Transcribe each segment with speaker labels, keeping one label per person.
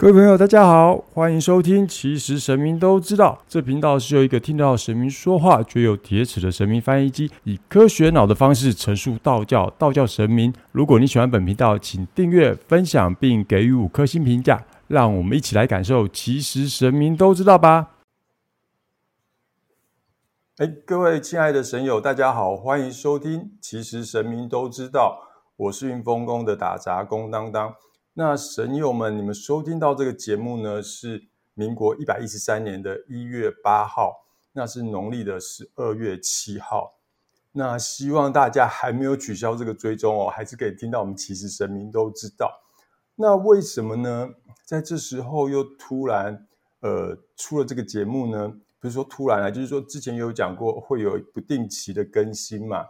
Speaker 1: 各位朋友，大家好，欢迎收听。其实神明都知道，这频道是由一个听到神明说话却有铁齿的神明翻译机，以科学脑的方式陈述道教、道教神明。如果你喜欢本频道，请订阅、分享并给予五颗星评价，让我们一起来感受。其实神明都知道吧。哎，各位亲爱的神友，大家好，欢迎收听。其实神明都知道，我是运丰宫的打杂工当当。那神友们，你们收听到这个节目呢，是民国一百一十三年的一月八号，那是农历的十二月七号。那希望大家还没有取消这个追踪哦，还是可以听到我们。其实神明都知道，那为什么呢？在这时候又突然呃出了这个节目呢？不是说突然啊，就是说之前有讲过会有不定期的更新嘛。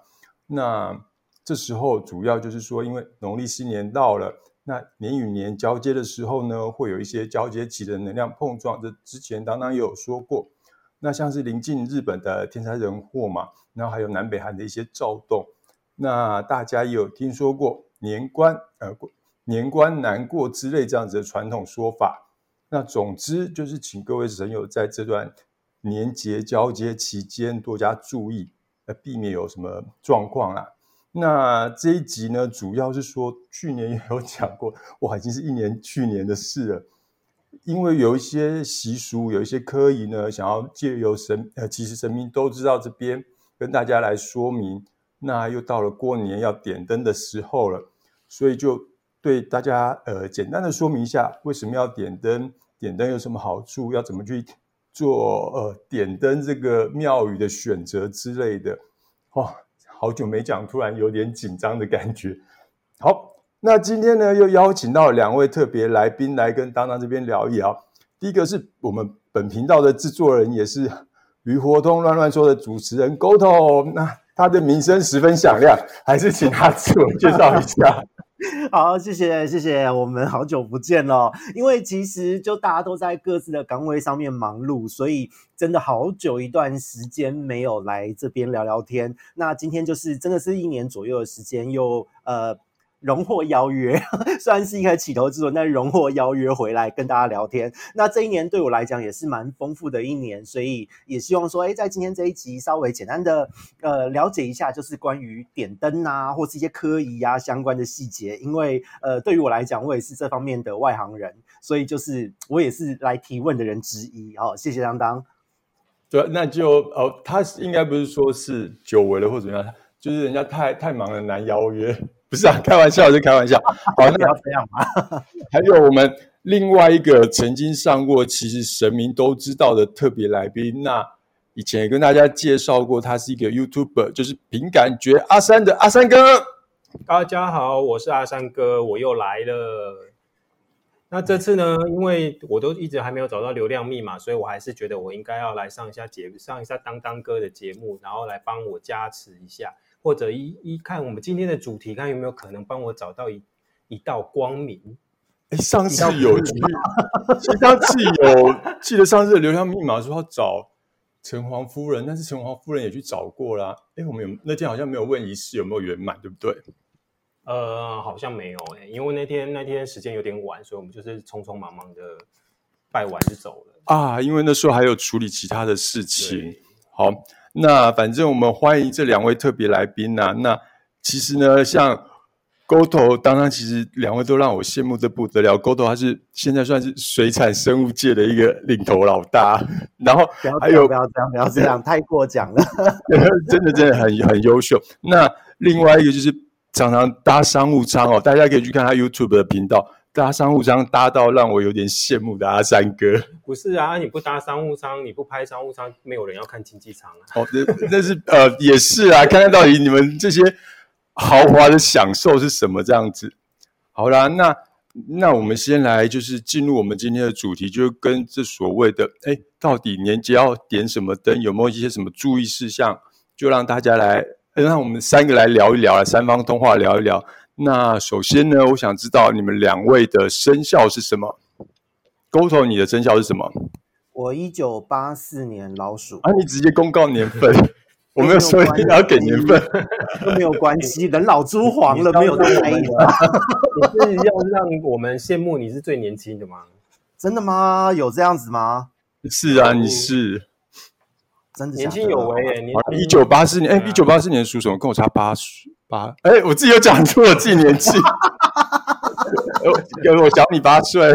Speaker 1: 那这时候主要就是说，因为农历新年到了。那年与年交接的时候呢，会有一些交接期的能量碰撞。这之前当当也有说过。那像是临近日本的天灾人祸嘛，然后还有南北韩的一些躁动。那大家也有听说过年关呃年关难过之类这样子的传统说法。那总之就是请各位神友在这段年节交接期间多加注意，呃，避免有什么状况啊。那这一集呢，主要是说去年也有讲过，哇，已经是一年去年的事了。因为有一些习俗，有一些科仪呢，想要借由神呃，其实神明都知道这边跟大家来说明。那又到了过年要点灯的时候了，所以就对大家呃简单的说明一下，为什么要点灯，点灯有什么好处，要怎么去做呃点灯这个庙宇的选择之类的，哦。好久没讲，突然有点紧张的感觉。好，那今天呢，又邀请到两位特别来宾来跟当当这边聊一聊。第一个是我们本频道的制作人，也是鱼活通乱乱说的主持人 Goto。那他的名声十分响亮，还是请他自我介绍一下。
Speaker 2: 好，谢谢谢谢，我们好久不见了。因为其实就大家都在各自的岗位上面忙碌，所以真的好久一段时间没有来这边聊聊天。那今天就是真的是一年左右的时间，又呃。荣获邀约，虽然是一个起头之作，但是荣获邀约回来跟大家聊天。那这一年对我来讲也是蛮丰富的一年，所以也希望说，哎，在今天这一集稍微简单的呃了解一下，就是关于点灯啊，或是一些科仪啊相关的细节。因为呃，对于我来讲，我也是这方面的外行人，所以就是我也是来提问的人之一。好，谢谢当当。
Speaker 1: 对，那就哦，他应该不是说是久违了或怎么样，就是人家太太忙了难邀约。不是啊，开玩笑是开玩笑。
Speaker 2: 好，那要这样吗？
Speaker 1: 还有我们另外一个曾经上过，其实神明都知道的特别来宾。那以前也跟大家介绍过，他是一个 YouTuber，就是凭感觉阿三的阿三哥。
Speaker 3: 大家好，我是阿三哥，我又来了。那这次呢，因为我都一直还没有找到流量密码，所以我还是觉得我应该要来上一下节，上一下当当哥的节目，然后来帮我加持一下。或者一一看我们今天的主题，看有没有可能帮我找到一一道光明。
Speaker 1: 哎，上次有，上次有记得上次的流量密码说要找城隍夫人，但是城隍夫人也去找过啦。哎，我们有那天好像没有问仪式有没有圆满，对不对？
Speaker 3: 呃，好像没有哎，因为那天那天时间有点晚，所以我们就是匆匆忙忙的拜完就走了
Speaker 1: 啊。因为那时候还有处理其他的事情。好。那反正我们欢迎这两位特别来宾呐。那其实呢，像沟头，当然其实两位都让我羡慕的不得了。沟头他是现在算是水产生物界的一个领头老大，然后
Speaker 2: 还有不要这样，不要这样，太过奖了。
Speaker 1: 真的真的很很优秀。那另外一个就是常常搭商务舱哦，大家可以去看他 YouTube 的频道。搭商务舱搭到让我有点羡慕的阿三哥，
Speaker 3: 不是啊？你不搭商务舱，你不拍商务舱，没有人要看经济舱啊。
Speaker 1: 哦，那那是呃，也是啊。看看到底你们这些豪华的享受是什么这样子？好啦，那那我们先来就是进入我们今天的主题，就是跟这所谓的哎，到底年节要点什么灯，有没有一些什么注意事项？就让大家来，让我们三个来聊一聊，三方通话聊一聊。那首先呢，我想知道你们两位的生肖是什么？沟头，你的生肖是什么？
Speaker 2: 我一九八四年老鼠。
Speaker 1: 啊，你直接公告年份，我没有说一定要给年份，
Speaker 2: 都没有关系。人老珠黄了，没有在意了。
Speaker 3: 你是要让我们羡慕你是最年轻的吗？
Speaker 2: 真的吗？有这样子吗？
Speaker 1: 是啊，你是
Speaker 2: 真的
Speaker 3: 年轻有为耶，年
Speaker 1: 一九八四年，哎，一九八四年属什么？跟我差八岁八，哎，我自己有讲出我自己年纪，有我小你八岁。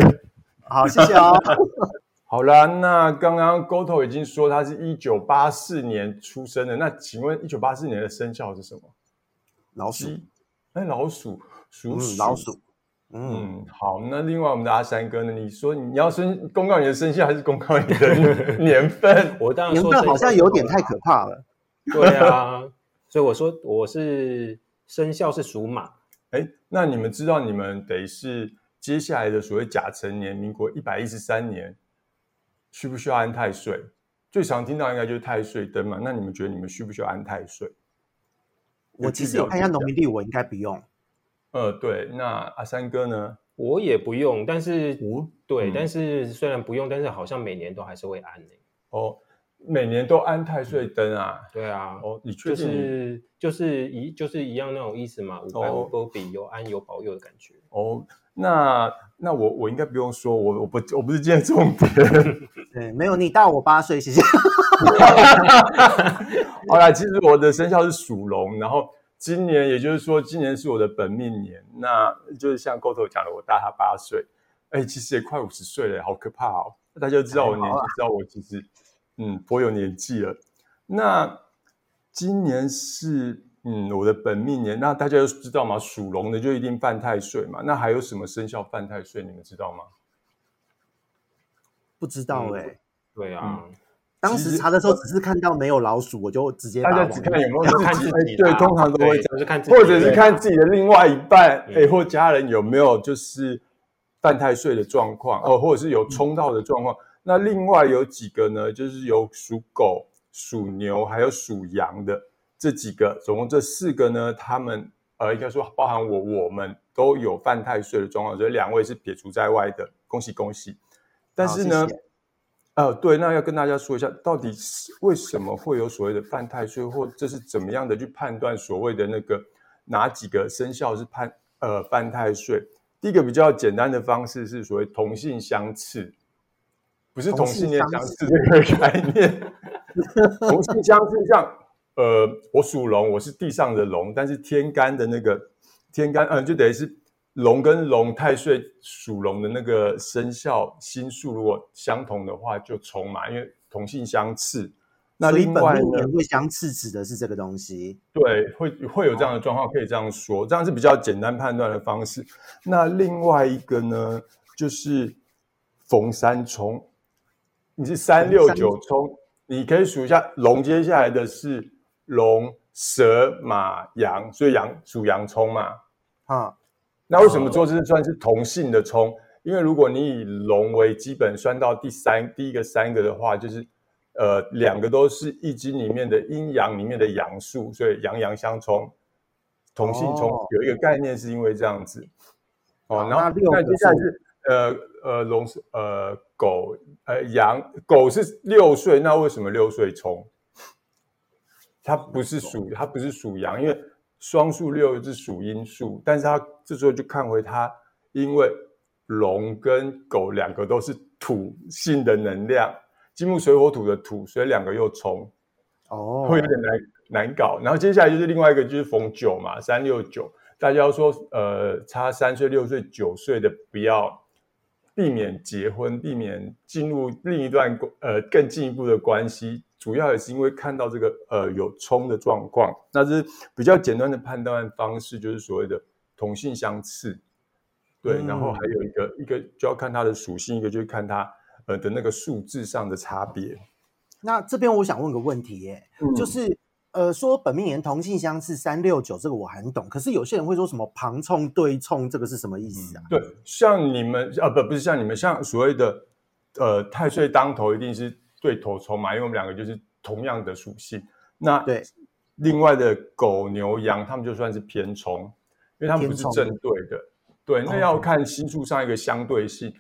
Speaker 2: 好，谢谢哦。
Speaker 1: 好啦，那刚刚 Goto 已经说他是一九八四年出生的，那请问一九八四年的生肖是什么？
Speaker 2: 老鼠。
Speaker 1: 哎，老鼠，鼠
Speaker 2: 老鼠。
Speaker 1: 嗯，好。那另外我们的阿三哥呢？你说你要生公告你的生肖，还是公告你的 年份？
Speaker 3: 我当然
Speaker 2: 年份好像有点太可怕了。
Speaker 3: 对啊，所以我说我是生肖是属马。
Speaker 1: 哎，那你们知道你们得是接下来的所谓甲辰年，民国一百一十三年。需不需要安太岁？最常听到应该就是太岁灯嘛。那你们觉得你们需不需要安太岁？
Speaker 2: 我其实有看一下农民历，我应该不用。
Speaker 1: 呃，对。那阿三哥呢？
Speaker 3: 我也不用，但是对，但是虽然不用，但是好像每年都还是会安的。
Speaker 1: 哦，每年都安太岁灯啊？
Speaker 3: 对啊。
Speaker 1: 哦，你确定？
Speaker 3: 就是就是一就是一样那种意思嘛，五百五波比有安有保佑的感觉。
Speaker 1: 哦。那那我我应该不用说，我我不我不是今天重点。
Speaker 2: 对，没有你大我八岁，谢谢。
Speaker 1: 好啦，其实我的生肖是属龙，然后今年也就是说，今年是我的本命年，那就是像沟头讲的，我大他八岁，哎，其实也快五十岁了，好可怕哦！大家知道我年纪，知道我其实嗯颇有年纪了。那今年是。嗯，我的本命年，那大家都知道吗？属龙的就一定犯太岁嘛。那还有什么生肖犯太岁？你们知道吗？
Speaker 2: 不知道哎。
Speaker 3: 对啊，
Speaker 2: 当时查的时候只是看到没有老鼠，我就直接
Speaker 1: 大家只看有没有
Speaker 3: 看自己
Speaker 1: 对，通常都会
Speaker 3: 就是看，
Speaker 1: 或者是看自己的另外一半，哎，或家人有没有就是犯太岁的状况哦，或者是有冲到的状况。那另外有几个呢？就是有属狗、属牛，还有属羊的。这几个总共这四个呢，他们呃应该说包含我，我们都有犯太岁的状况，所以两位是撇除在外的，恭喜恭喜。但是呢，呃对，那要跟大家说一下，到底是为什么会有所谓的犯太岁，或这是怎么样的去判断所谓的那个哪几个生肖是判呃犯太岁？第一个比较简单的方式是所谓同性相斥，不是同性恋相斥这个概念，同性相斥像。呃，我属龙，我是地上的龙，但是天干的那个天干，嗯，就等于是龙跟龙太岁属龙的那个生肖星数如果相同的话，就冲嘛，因为同性相斥。
Speaker 2: 那另外呢，会相斥指的是这个东西。
Speaker 1: 对，会会有这样的状况，可以这样说，这样是比较简单判断的方式。那另外一个呢，就是逢三冲，你是三六九冲，你可以数一下龙，接下来的是。龙、蛇、马、羊，所以羊属羊冲嘛。啊，那为什么说这算是同性的冲？因为如果你以龙为基本算到第三第一个三个的话，就是呃两个都是易经里面的阴阳里面的阳数，所以阳阳相冲，同性冲有一个概念是因为这样子。哦，然后那接下来是呃呃龙是呃狗呃羊狗是六岁，那为什么六岁冲？它不是属，它不是属羊，因为双数六是属阴数，但是它这时候就看回它，因为龙跟狗两个都是土性的能量，金木水火土的土，所以两个又冲，哦，会有点难难搞。然后接下来就是另外一个就是逢九嘛，三六九，大家说呃差三岁、六岁、九岁的不要避免结婚，避免进入另一段呃更进一步的关系。主要也是因为看到这个呃有冲的状况，那是比较简单的判断方式，就是所谓的同性相斥，对，然后还有一个一个就要看它的属性，一个就是看它呃的那个数字上的差别。
Speaker 2: 那这边我想问个问题，耶，就是呃说本命年同性相斥三六九这个我很懂，可是有些人会说什么旁冲对冲，这个是什么意思啊？
Speaker 1: 对，像你们啊不不是像你们像所谓的呃太岁当头一定是。对头冲嘛，因为我们两个就是同样的属性。那
Speaker 2: 对
Speaker 1: 另外的狗牛羊，他们就算是偏冲，因为他们不是正对的。对，那要看星数上一个相对性。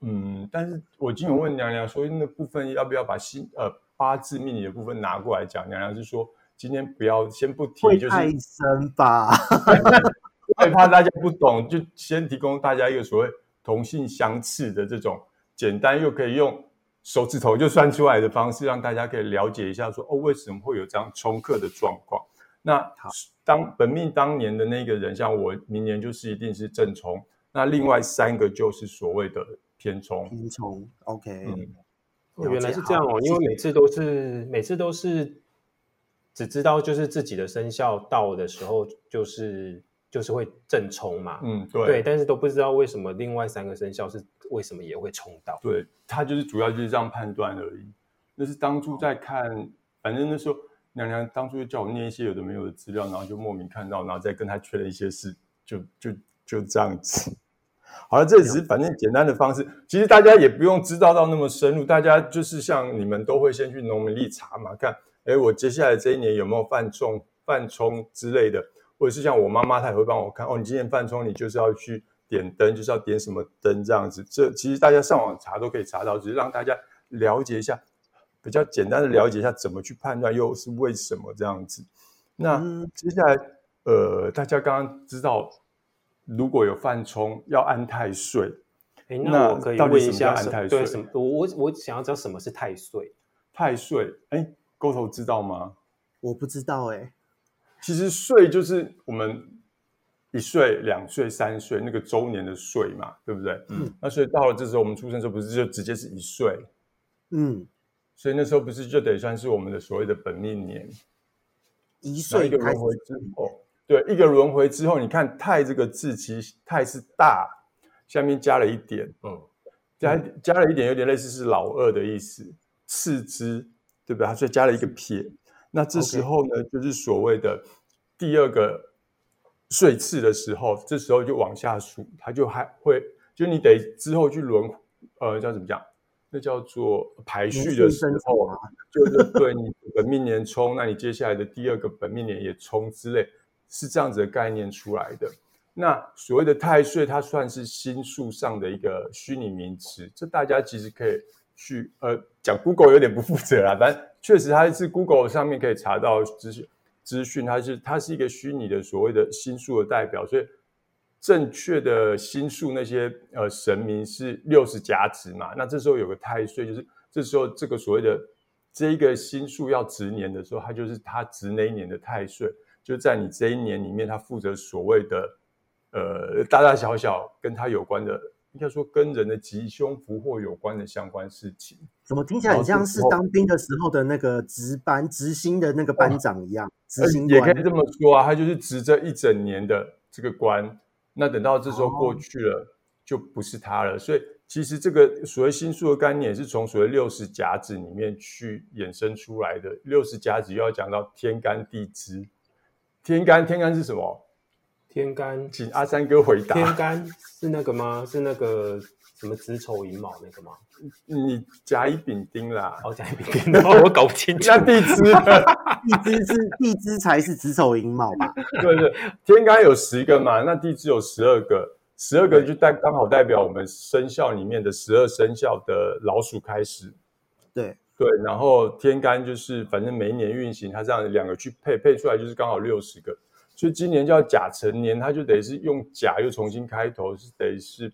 Speaker 1: 嗯，但是我今天问娘娘说，那部分要不要把星呃八字命理的部分拿过来讲？娘娘是说今天不要先不提，就是
Speaker 2: 太深吧，
Speaker 1: 害怕大家不懂，就先提供大家一个所谓同性相斥的这种。简单又可以用手指头就算出来的方式，让大家可以了解一下说哦，为什么会有这样冲克的状况？那当本命当年的那个人，像我明年就是一定是正冲，那另外三个就是所谓的偏冲。
Speaker 2: 偏冲，OK，
Speaker 3: 嗯，原来是这样哦，因为每次都是每次都是只知道就是自己的生肖到的时候，就是就是会正冲嘛，
Speaker 1: 嗯，对，
Speaker 3: 对，但是都不知道为什么另外三个生肖是为什么也会冲到，
Speaker 1: 对，他就是主要就是这样判断而已。那是当初在看，反正那时候。娘娘当初就叫我念一些有的没有的资料，然后就莫名看到，然后再跟他确认一些事，就就就这样子。好了，这只是反正简单的方式，其实大家也不用知道到那么深入，大家就是像你们都会先去农民历查嘛，看，哎，我接下来这一年有没有犯冲、犯冲之类的，或者是像我妈妈，她也会帮我看，哦，你今年犯冲，你就是要去点灯，就是要点什么灯这样子。这其实大家上网查都可以查到，只是让大家了解一下。比较简单的了解一下怎么去判断，又是为什么这样子。那接下来，呃，大家刚刚知道，如果有犯冲要安太岁，
Speaker 3: 哎，那我可以问一下，
Speaker 1: 安太岁？
Speaker 3: 什么？我我我想要知道什么是太岁？
Speaker 1: 太岁，哎，沟头知道吗？
Speaker 2: 我不知道，哎，
Speaker 1: 其实岁就是我们一岁、两岁、三岁那个周年的岁嘛，对不对？嗯。那所以到了这时候，我们出生时候不是就直接是一岁？嗯。所以那时候不是就得算是我们的所谓的本命年，
Speaker 2: 一岁
Speaker 1: 一个轮回之后，对，一个轮回之后，你看“太”这个字，其实“太”是大，下面加了一点，嗯，加加了一点，有点类似是老二的意思，次之，对不对？所以加了一个撇。那这时候呢，就是所谓的第二个岁次的时候，这时候就往下数，它就还会，就你得之后去轮，呃，叫怎么讲？那叫做排序的时候啊，就是对你本命年冲，那你接下来的第二个本命年也冲之类，是这样子的概念出来的。那所谓的太岁，它算是星数上的一个虚拟名词，这大家其实可以去呃讲 Google 有点不负责啊，但确实它是 Google 上面可以查到资讯资讯，它是它是一个虚拟的所谓的星数的代表，所以。正确的星数那些呃神明是六十甲子嘛？那这时候有个太岁，就是这时候这个所谓的这一个星数要值年的时候，它就是它值那一年的太岁，就在你这一年里面，它负责所谓的呃大大小小跟它有关的，应该说跟人的吉凶福祸有关的相关事情。
Speaker 2: 怎么听起来很像是当兵的时候的那个值班执行的那个班长一样？执行
Speaker 1: 也可以这么说啊，他就是值这一整年的这个官。那等到这时候过去了，就不是他了。所以其实这个所谓星数的概念，是从所谓六十甲子里面去衍生出来的。六十甲子又要讲到天干地支。天干，天干是什么？
Speaker 3: 天干，
Speaker 1: 请阿三哥回答。
Speaker 3: 天干是那个吗？是那个什么子丑寅卯那个吗？
Speaker 1: 你甲乙丙丁啦。
Speaker 3: 哦，甲乙丙丁，我搞不清楚。
Speaker 1: 那地支，
Speaker 2: 地支是地支才是子丑寅卯吧？
Speaker 1: 对对，天干有十个嘛，那地支有十二个，十二个就代刚好代表我们生肖里面的十二生肖的老鼠开始。
Speaker 2: 对
Speaker 1: 对，然后天干就是反正每一年运行，它这样两个去配配出来就是刚好六十个。所以今年叫甲辰年，它就得是用甲又重新开头，是得是，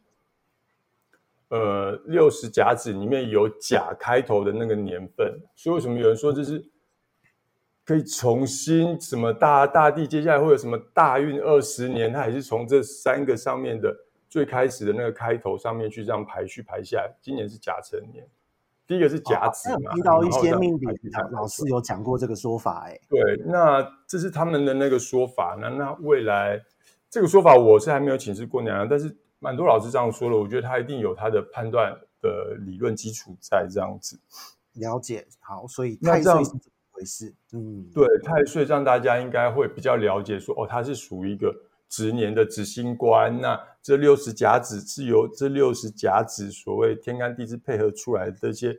Speaker 1: 呃，六十甲子里面有甲开头的那个年份。所以为什么有人说这是可以重新什么大大地接下来会有什么大运二十年？它还是从这三个上面的最开始的那个开头上面去这样排序排下来。今年是甲辰年。第一个是甲子嘛，
Speaker 2: 听到一些命理老师有讲过这个说法，哎，
Speaker 1: 对，那这是他们的那个说法，那那未来这个说法我是还没有请示过娘娘，但是蛮多老师这样说了，我觉得他一定有他的判断的理论基础在这样子。
Speaker 2: 了解，好，所以太岁是怎么回事？
Speaker 1: 嗯，对，太岁让大家应该会比较了解，说哦，它是属于一个。值年的执星官，那这六十甲子是由这六十甲子所谓天干地支配合出来的这些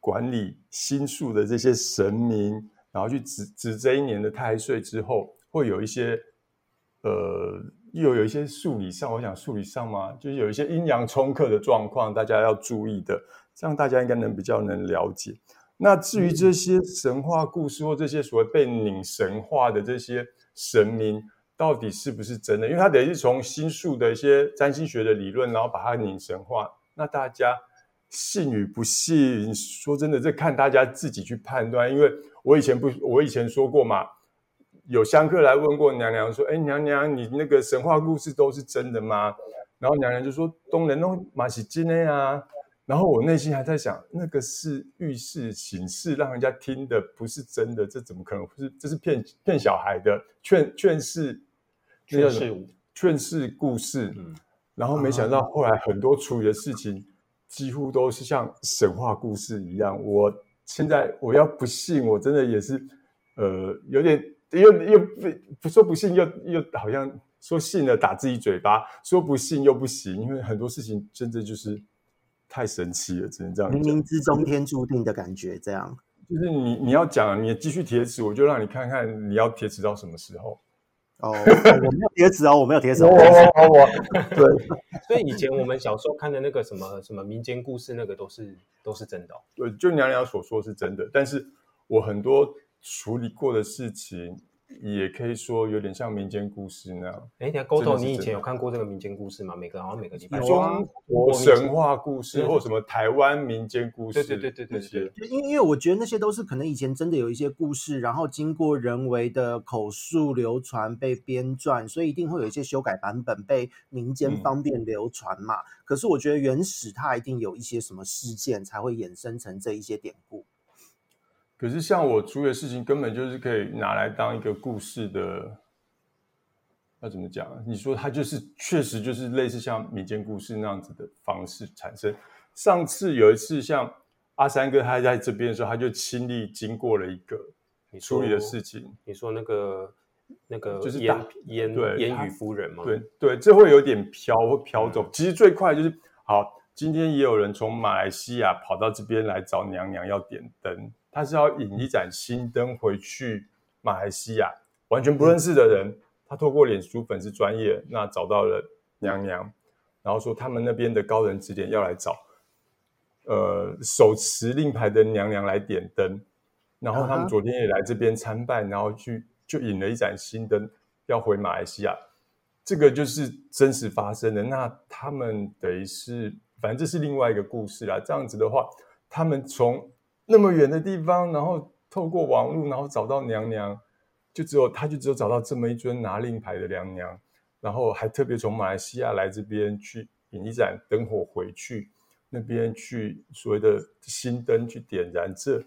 Speaker 1: 管理星数的这些神明，然后去指指这一年的太岁之后，会有一些呃，又有一些数理上，我想数理上嘛，就是有一些阴阳冲克的状况，大家要注意的，这样大家应该能比较能了解。那至于这些神话故事或这些所谓被拧神化的这些神明。到底是不是真的？因为它等于是从星数的一些占星学的理论，然后把它拧神化。那大家信与不信，说真的，这看大家自己去判断。因为我以前不，我以前说过嘛，有香客来问过娘娘说：“哎，娘娘，你那个神话故事都是真的吗？”然后娘娘就说：“东人都马喜金的呀。”然后我内心还在想，那个是预示形式，让人家听的不是真的，这怎么可能？是这是骗骗小孩的劝劝世，
Speaker 3: 劝世
Speaker 1: 劝世故事。嗯，然后没想到后来很多处理的事情。几乎都是像神话故事一样。我现在我要不信，我真的也是，呃，有点又又不不说不信，又又好像说信了打自己嘴巴，说不信又不行，因为很多事情真的就是太神奇了，只能这样。
Speaker 2: 冥冥之中天注定的感觉，这样。
Speaker 1: 就是你你要讲，你继续铁齿，我就让你看看你要铁齿到什么时候。
Speaker 2: 哦，我没有贴纸哦，我没有贴纸。我我我，
Speaker 1: 对，
Speaker 3: 所以以前我们小时候看的那个什么什么民间故事，那个都是都是真的。
Speaker 1: 对，就娘娘所说是真的，但是我很多处理过的事情。也可以说有点像民间故事那样。
Speaker 3: 哎，你 Goto，你以前有看过这个民间故事吗？每个好像每个礼拜
Speaker 1: 中国神话故事或什么台湾民间故事，
Speaker 3: 对对对对对
Speaker 2: 对。因因为我觉得那些都是可能以前真的有一些故事，然后经过人为的口述流传被编撰，所以一定会有一些修改版本被民间方便流传嘛。可是我觉得原始它一定有一些什么事件才会衍生成这一些典故。
Speaker 1: 可是像我处理的事情，根本就是可以拿来当一个故事的，要怎么讲？你说它就是确实就是类似像民间故事那样子的方式产生。上次有一次，像阿三哥他在这边的时候，他就亲历经过了一个你处理的事情。
Speaker 3: 你说那个那个
Speaker 1: 就是
Speaker 3: 烟烟烟雨夫人吗？
Speaker 1: 对对，这会有点飘会飘走。其实最快就是好，今天也有人从马来西亚跑到这边来找娘娘要点灯。他是要引一盏新灯回去马来西亚，完全不认识的人，他透过脸书粉丝专业，那找到了娘娘，然后说他们那边的高人指点要来找，呃，手持令牌的娘娘来点灯，然后他们昨天也来这边参拜，然后去就引了一盏新灯要回马来西亚，这个就是真实发生的。那他们等于是，反正这是另外一个故事啦。这样子的话，他们从那么远的地方，然后透过网络，然后找到娘娘，就只有他，就只有找到这么一尊拿令牌的娘娘，然后还特别从马来西亚来这边去引一盏灯火回去，那边去所谓的新灯去点燃，这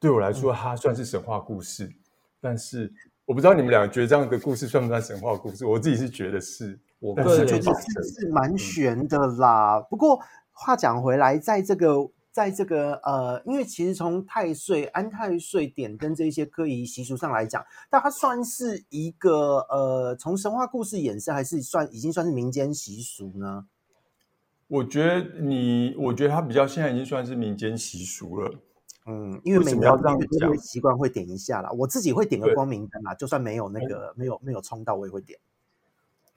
Speaker 1: 对我来说，它算是神话故事。但是我不知道你们两个觉得这样的故事算不算神话故事？我自己是觉得是，
Speaker 2: 我个人觉得是是蛮悬的啦。不过话讲回来，在这个。在这个呃，因为其实从太岁、安太岁点灯这些科仪习俗上来讲，它算是一个呃，从神话故事衍生，还是算已经算是民间习俗呢？
Speaker 1: 我觉得你，我觉得它比较现在已经算是民间习俗了。
Speaker 2: 嗯，因为每年
Speaker 1: 要这样讲，
Speaker 2: 习惯会点一下啦。我自己会点个光明灯啦，就算没有那个没有没有冲到，我也会点。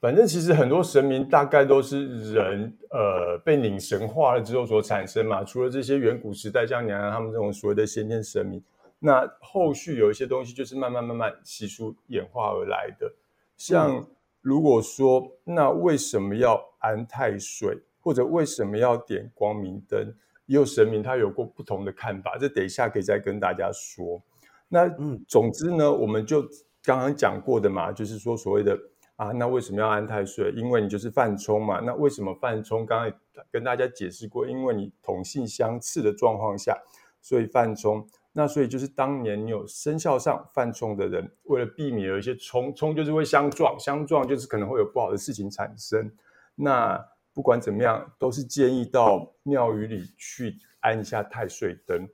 Speaker 1: 反正其实很多神明大概都是人，呃，被拧神化了之后所产生嘛。除了这些远古时代像娘娘他们这种所谓的先天神明，那后续有一些东西就是慢慢慢慢习俗演化而来的。像如果说，那为什么要安太岁，或者为什么要点光明灯，也有神明他有过不同的看法。这等一下可以再跟大家说。那嗯，总之呢，我们就刚刚讲过的嘛，就是说所谓的。啊，那为什么要安太岁？因为你就是犯冲嘛。那为什么犯冲？刚才跟大家解释过，因为你同性相斥的状况下，所以犯冲。那所以就是当年你有生肖上犯冲的人，为了避免有一些冲冲，就是会相撞，相撞就是可能会有不好的事情产生。那不管怎么样，都是建议到庙宇里去安一下太岁灯，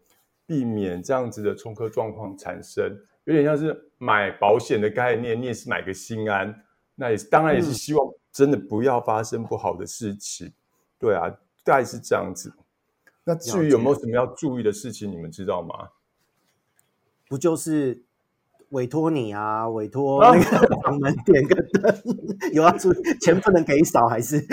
Speaker 1: 避免这样子的冲克状况产生。有点像是买保险的概念，你也是买个心安。那也是，当然也是希望真的不要发生不好的事情，对啊，大概是这样子。那至于有没有什么要注意的事情，你们知道吗？
Speaker 2: 不就是委托你啊，委托那个房门 点个灯，有要注意钱不能给少还是？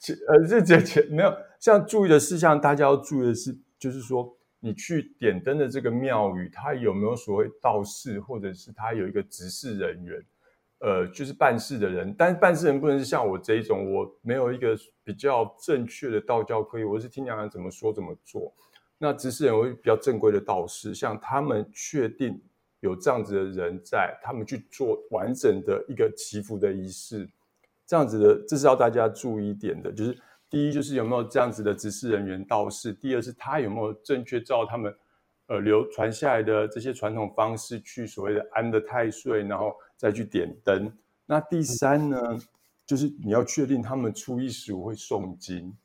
Speaker 1: 钱呃，这这钱没有。像注意的事项，大家要注意的是，就是说你去点灯的这个庙宇，它有没有所谓道士，或者是它有一个执事人员？呃，就是办事的人，但是办事人不能是像我这一种，我没有一个比较正确的道教可以，我是听娘娘怎么说怎么做。那执事人会比较正规的道士，像他们确定有这样子的人在，他们去做完整的一个祈福的仪式，这样子的，这是要大家注意一点的，就是第一就是有没有这样子的执事人员道士，第二是他有没有正确照他们呃流传下来的这些传统方式去所谓的安的太岁，然后。再去点灯。那第三呢，就是你要确定他们初一十五会诵经，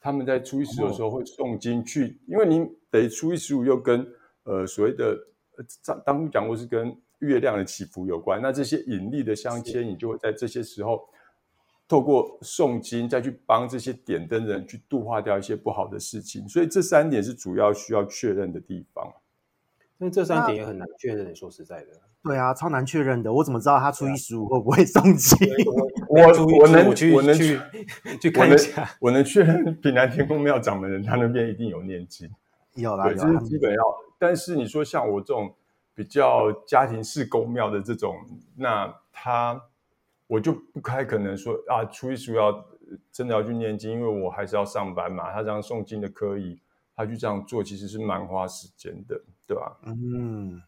Speaker 1: 他们在初一十五的时候会诵经去，因为你得初一十五又跟呃所谓的当当初讲过是跟月亮的起伏有关。那这些引力的相牵，你就会在这些时候透过诵经再去帮这些点灯人去度化掉一些不好的事情。所以这三点是主要需要确认的地方。
Speaker 3: 那这三点也很难确认，说实在的。
Speaker 2: 对啊，超难确认的。我怎么知道他初一十五会不会送机？
Speaker 1: 我我 能
Speaker 3: 去
Speaker 1: 我能
Speaker 3: 去 去看一下。
Speaker 1: 我能确认平南天宫庙掌门人他那边一定有念经，
Speaker 2: 有啦，
Speaker 1: 这是基本要。但是你说像我这种比较家庭式公庙的这种，那他我就不太可能说啊，初一十五要真的要去念经，因为我还是要上班嘛。他这样诵经的可以，他去这样做其实是蛮花时间的，对吧？
Speaker 2: 嗯。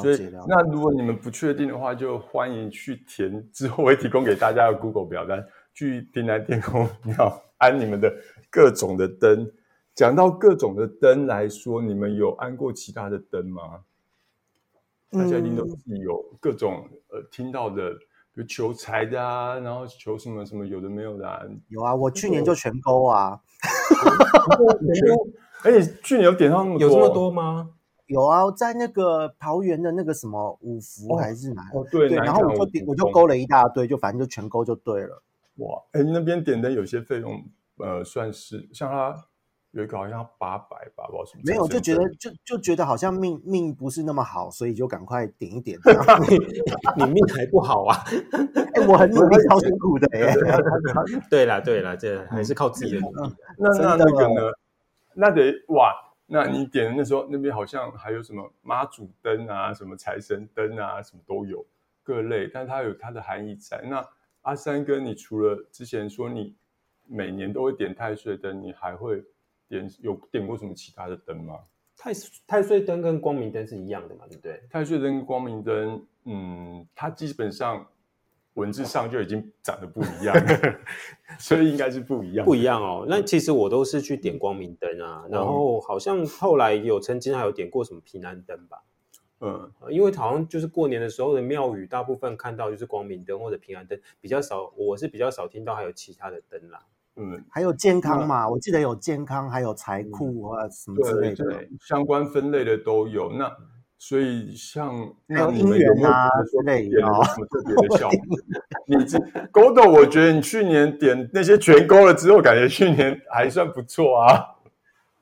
Speaker 1: 所以，那如果你们不确定的话，就欢迎去填之后会提供给大家的 Google 表单，去平台天空要安你们的各种的灯。讲到各种的灯来说，你们有安过其他的灯吗？大家一定都是有各种呃听到的，比如求财的啊，然后求什么什么有的没有的啊。
Speaker 2: 有啊，我去年就全勾啊。
Speaker 1: 哎，去年有点上那么
Speaker 3: 有这么多吗？
Speaker 2: 有啊，在那个桃园的那个什么五福还是哪？
Speaker 1: 哦，对，
Speaker 2: 然后我就点，我就勾了一大堆，就反正就全勾就对了。
Speaker 1: 哇，哎，那边点灯有些费用，呃，算是像他有一个好像八百吧，不知道什么。
Speaker 2: 没有，就觉得就就觉得好像命命不是那么好，所以就赶快点一点。
Speaker 3: 你命还不好啊？
Speaker 2: 哎，我很努力，超辛苦的耶。
Speaker 3: 对啦对啦，这还是靠自己的努力。
Speaker 1: 那那那个呢？那得哇。那你点的那时候，那边好像还有什么妈祖灯啊，什么财神灯啊，什么都有各类，但它有它的含义在。那阿三哥，你除了之前说你每年都会点太岁灯，你还会点有点过什么其他的灯吗？
Speaker 3: 太太岁灯跟光明灯是一样的嘛，对不对？
Speaker 1: 太岁灯跟光明灯，嗯，它基本上。文字上就已经长得不一样，所以应该是不一样，
Speaker 3: 不一样哦。那其实我都是去点光明灯啊，然后好像后来有曾经还有点过什么平安灯吧。嗯，因为好像就是过年的时候的庙宇，大部分看到就是光明灯或者平安灯，比较少。我是比较少听到还有其他的灯啦。
Speaker 2: 嗯，还有健康嘛？我记得有健康，还有财库啊什么之类的，
Speaker 1: 相关分类的都有。那。所以像
Speaker 2: 那你们有没有说点
Speaker 1: 了什么特别的效果？你这勾斗，我觉得你去年点那些全勾了之后，感觉去年还算不错啊，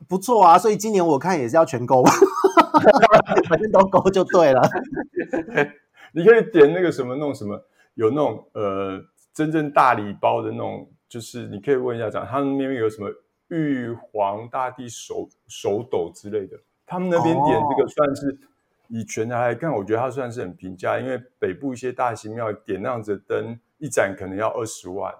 Speaker 2: 不错啊。所以今年我看也是要全勾，反正都勾就对了。
Speaker 1: 你可以点那个什么弄什么，有那种呃真正大礼包的那种，就是你可以问一下长，他们那边有什么玉皇大帝手手斗之类的，他们那边点这个算是。以全台来看，我觉得它算是很平价，因为北部一些大型庙点那样子的灯，一盏可能要二十万，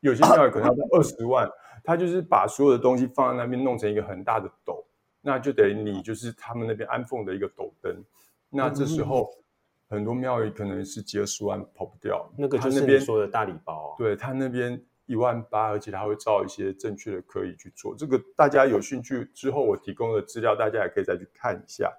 Speaker 1: 有些庙可能要二十万。他就是把所有的东西放在那边，弄成一个很大的斗，那就等于你就是他们那边安奉的一个斗灯。那这时候很多庙宇可能是几二十万跑不掉。
Speaker 3: 那个就是你说的大礼包，
Speaker 1: 对他那边一万八，而且他会照一些正确的可以去做。这个大家有兴趣之后，我提供的资料大家也可以再去看一下。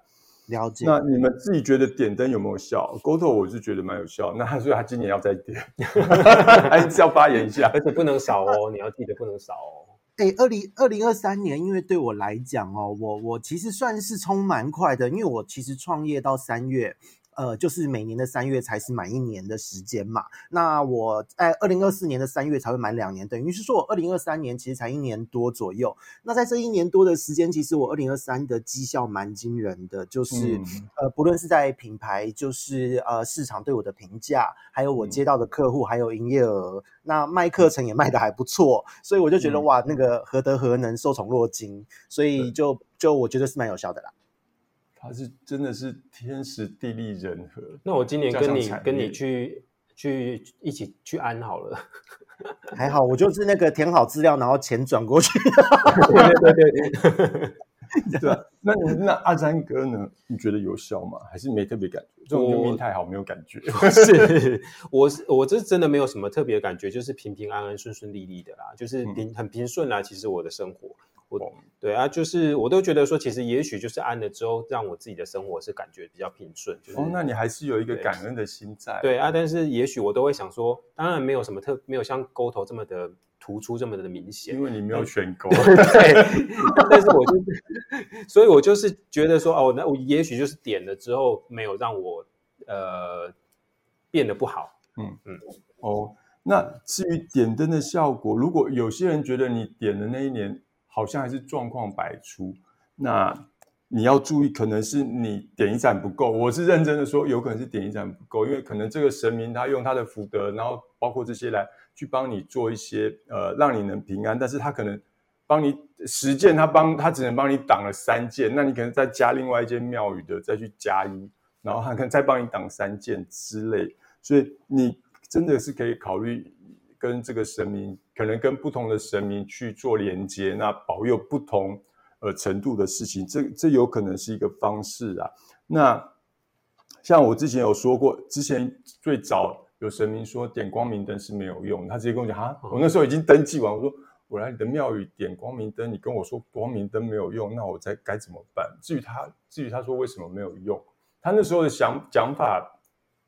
Speaker 2: 了解。
Speaker 1: 那你们自己觉得点灯有没有效？GoTo 我是觉得蛮有效。那所以他今年要再点，还是要发言一下，
Speaker 3: 而且不能少哦，你要记得不能少哦。
Speaker 2: 哎，二零二零二三年，因为对我来讲哦，我我其实算是冲蛮快的，因为我其实创业到三月。呃，就是每年的三月才是满一年的时间嘛。那我在二零二四年的三月才会满两年，等于是说我二零二三年其实才一年多左右。那在这一年多的时间，其实我二零二三的绩效蛮惊人的，就是呃，不论是在品牌，就是呃市场对我的评价，还有我接到的客户，还有营业额，那卖课程也卖的还不错，所以我就觉得哇，那个何德何能，受宠若惊，所以就就我觉得是蛮有效的啦。
Speaker 1: 他是真的是天时地利人和。
Speaker 3: 那我今年跟你跟你去去一起去安好了。
Speaker 2: 还好，我就是那个填好资料，然后钱转过去。
Speaker 3: 对对对对。
Speaker 1: 对啊，那那阿三哥呢？你觉得有效吗？还是没特别感觉？这种命太好，没有感觉。
Speaker 3: 是，我是我这真的没有什么特别感觉，就是平平安安、顺顺利利的啦，就是平很平顺啦。其实我的生活，我对啊，就是我都觉得说，其实也许就是安了之后，让我自己的生活是感觉比较平顺。
Speaker 1: 哦，那你还是有一个感恩的心在。
Speaker 3: 对啊，但是也许我都会想说，当然没有什么特，没有像沟头这么的。突出这么的明显，
Speaker 1: 因为你没有选 勾。
Speaker 3: 对，但是我就是，所以我就是觉得说，哦，那我也许就是点了之后，没有让我呃变得不好。嗯
Speaker 1: 嗯。哦，那至于点灯的效果，如果有些人觉得你点的那一年好像还是状况百出，那你要注意，可能是你点一盏不够。我是认真的说，有可能是点一盏不够，因为可能这个神明他用他的福德，然后包括这些来。去帮你做一些呃，让你能平安，但是他可能帮你十件，他帮他只能帮你挡了三件，那你可能再加另外一间庙宇的再去加一，然后他可能再帮你挡三件之类，所以你真的是可以考虑跟这个神明，可能跟不同的神明去做连接，那保佑不同呃程度的事情，这这有可能是一个方式啊。那像我之前有说过，之前最早。有神明说点光明灯是没有用，他直接跟我讲哈，我那时候已经登记完，我说我来你的庙宇点光明灯，你跟我说光明灯没有用，那我该该怎么办？至于他，至于他说为什么没有用，他那时候的想讲法，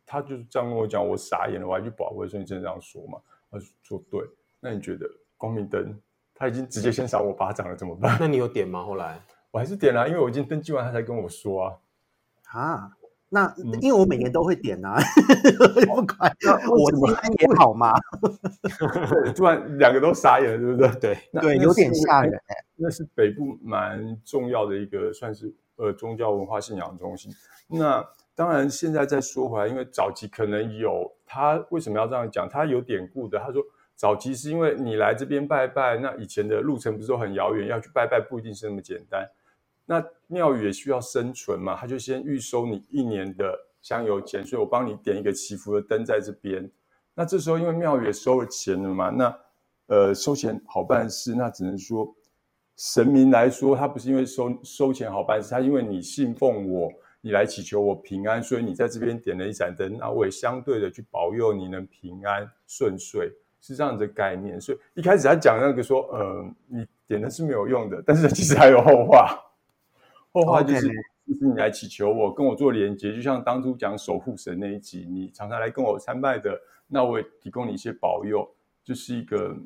Speaker 1: 他就是这样跟我讲，我傻眼了，我还去保卫，说你真的这样说嘛？他说对，那你觉得光明灯他已经直接先赏我巴掌了，怎么办？
Speaker 3: 那你有点吗？后来
Speaker 1: 我还是点了，因为我已经登记完，他才跟我说啊，
Speaker 2: 啊。那因为我每年都会点呐，不管我平安也好嘛。
Speaker 1: 突然两个都傻眼了，对不对？
Speaker 3: 对
Speaker 2: 对，有点吓人哎。
Speaker 1: 那是北部蛮重要的一个，算是呃宗教文化信仰中心。那当然现在再说回来，因为早期可能有他为什么要这样讲？他有典故的。他说早期是因为你来这边拜拜，那以前的路程不是都很遥远，要去拜拜不一定是那么简单。那庙宇也需要生存嘛，他就先预收你一年的香油钱，所以我帮你点一个祈福的灯在这边。那这时候因为庙宇也收了钱了嘛，那呃收钱好办事，那只能说神明来说，他不是因为收收钱好办事，他因为你信奉我，你来祈求我平安，所以你在这边点了一盏灯，那我也相对的去保佑你能平安顺遂，是这样的概念。所以一开始他讲那个说，呃，你点的是没有用的，但是其实还有后话。后话就是，就是你来祈求我，跟我做连接，就像当初讲守护神那一集，你常常来跟我参拜的，那我也提供你一些保佑，就是一个，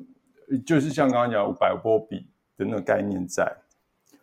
Speaker 1: 就是像刚刚讲五百波比的那个概念在。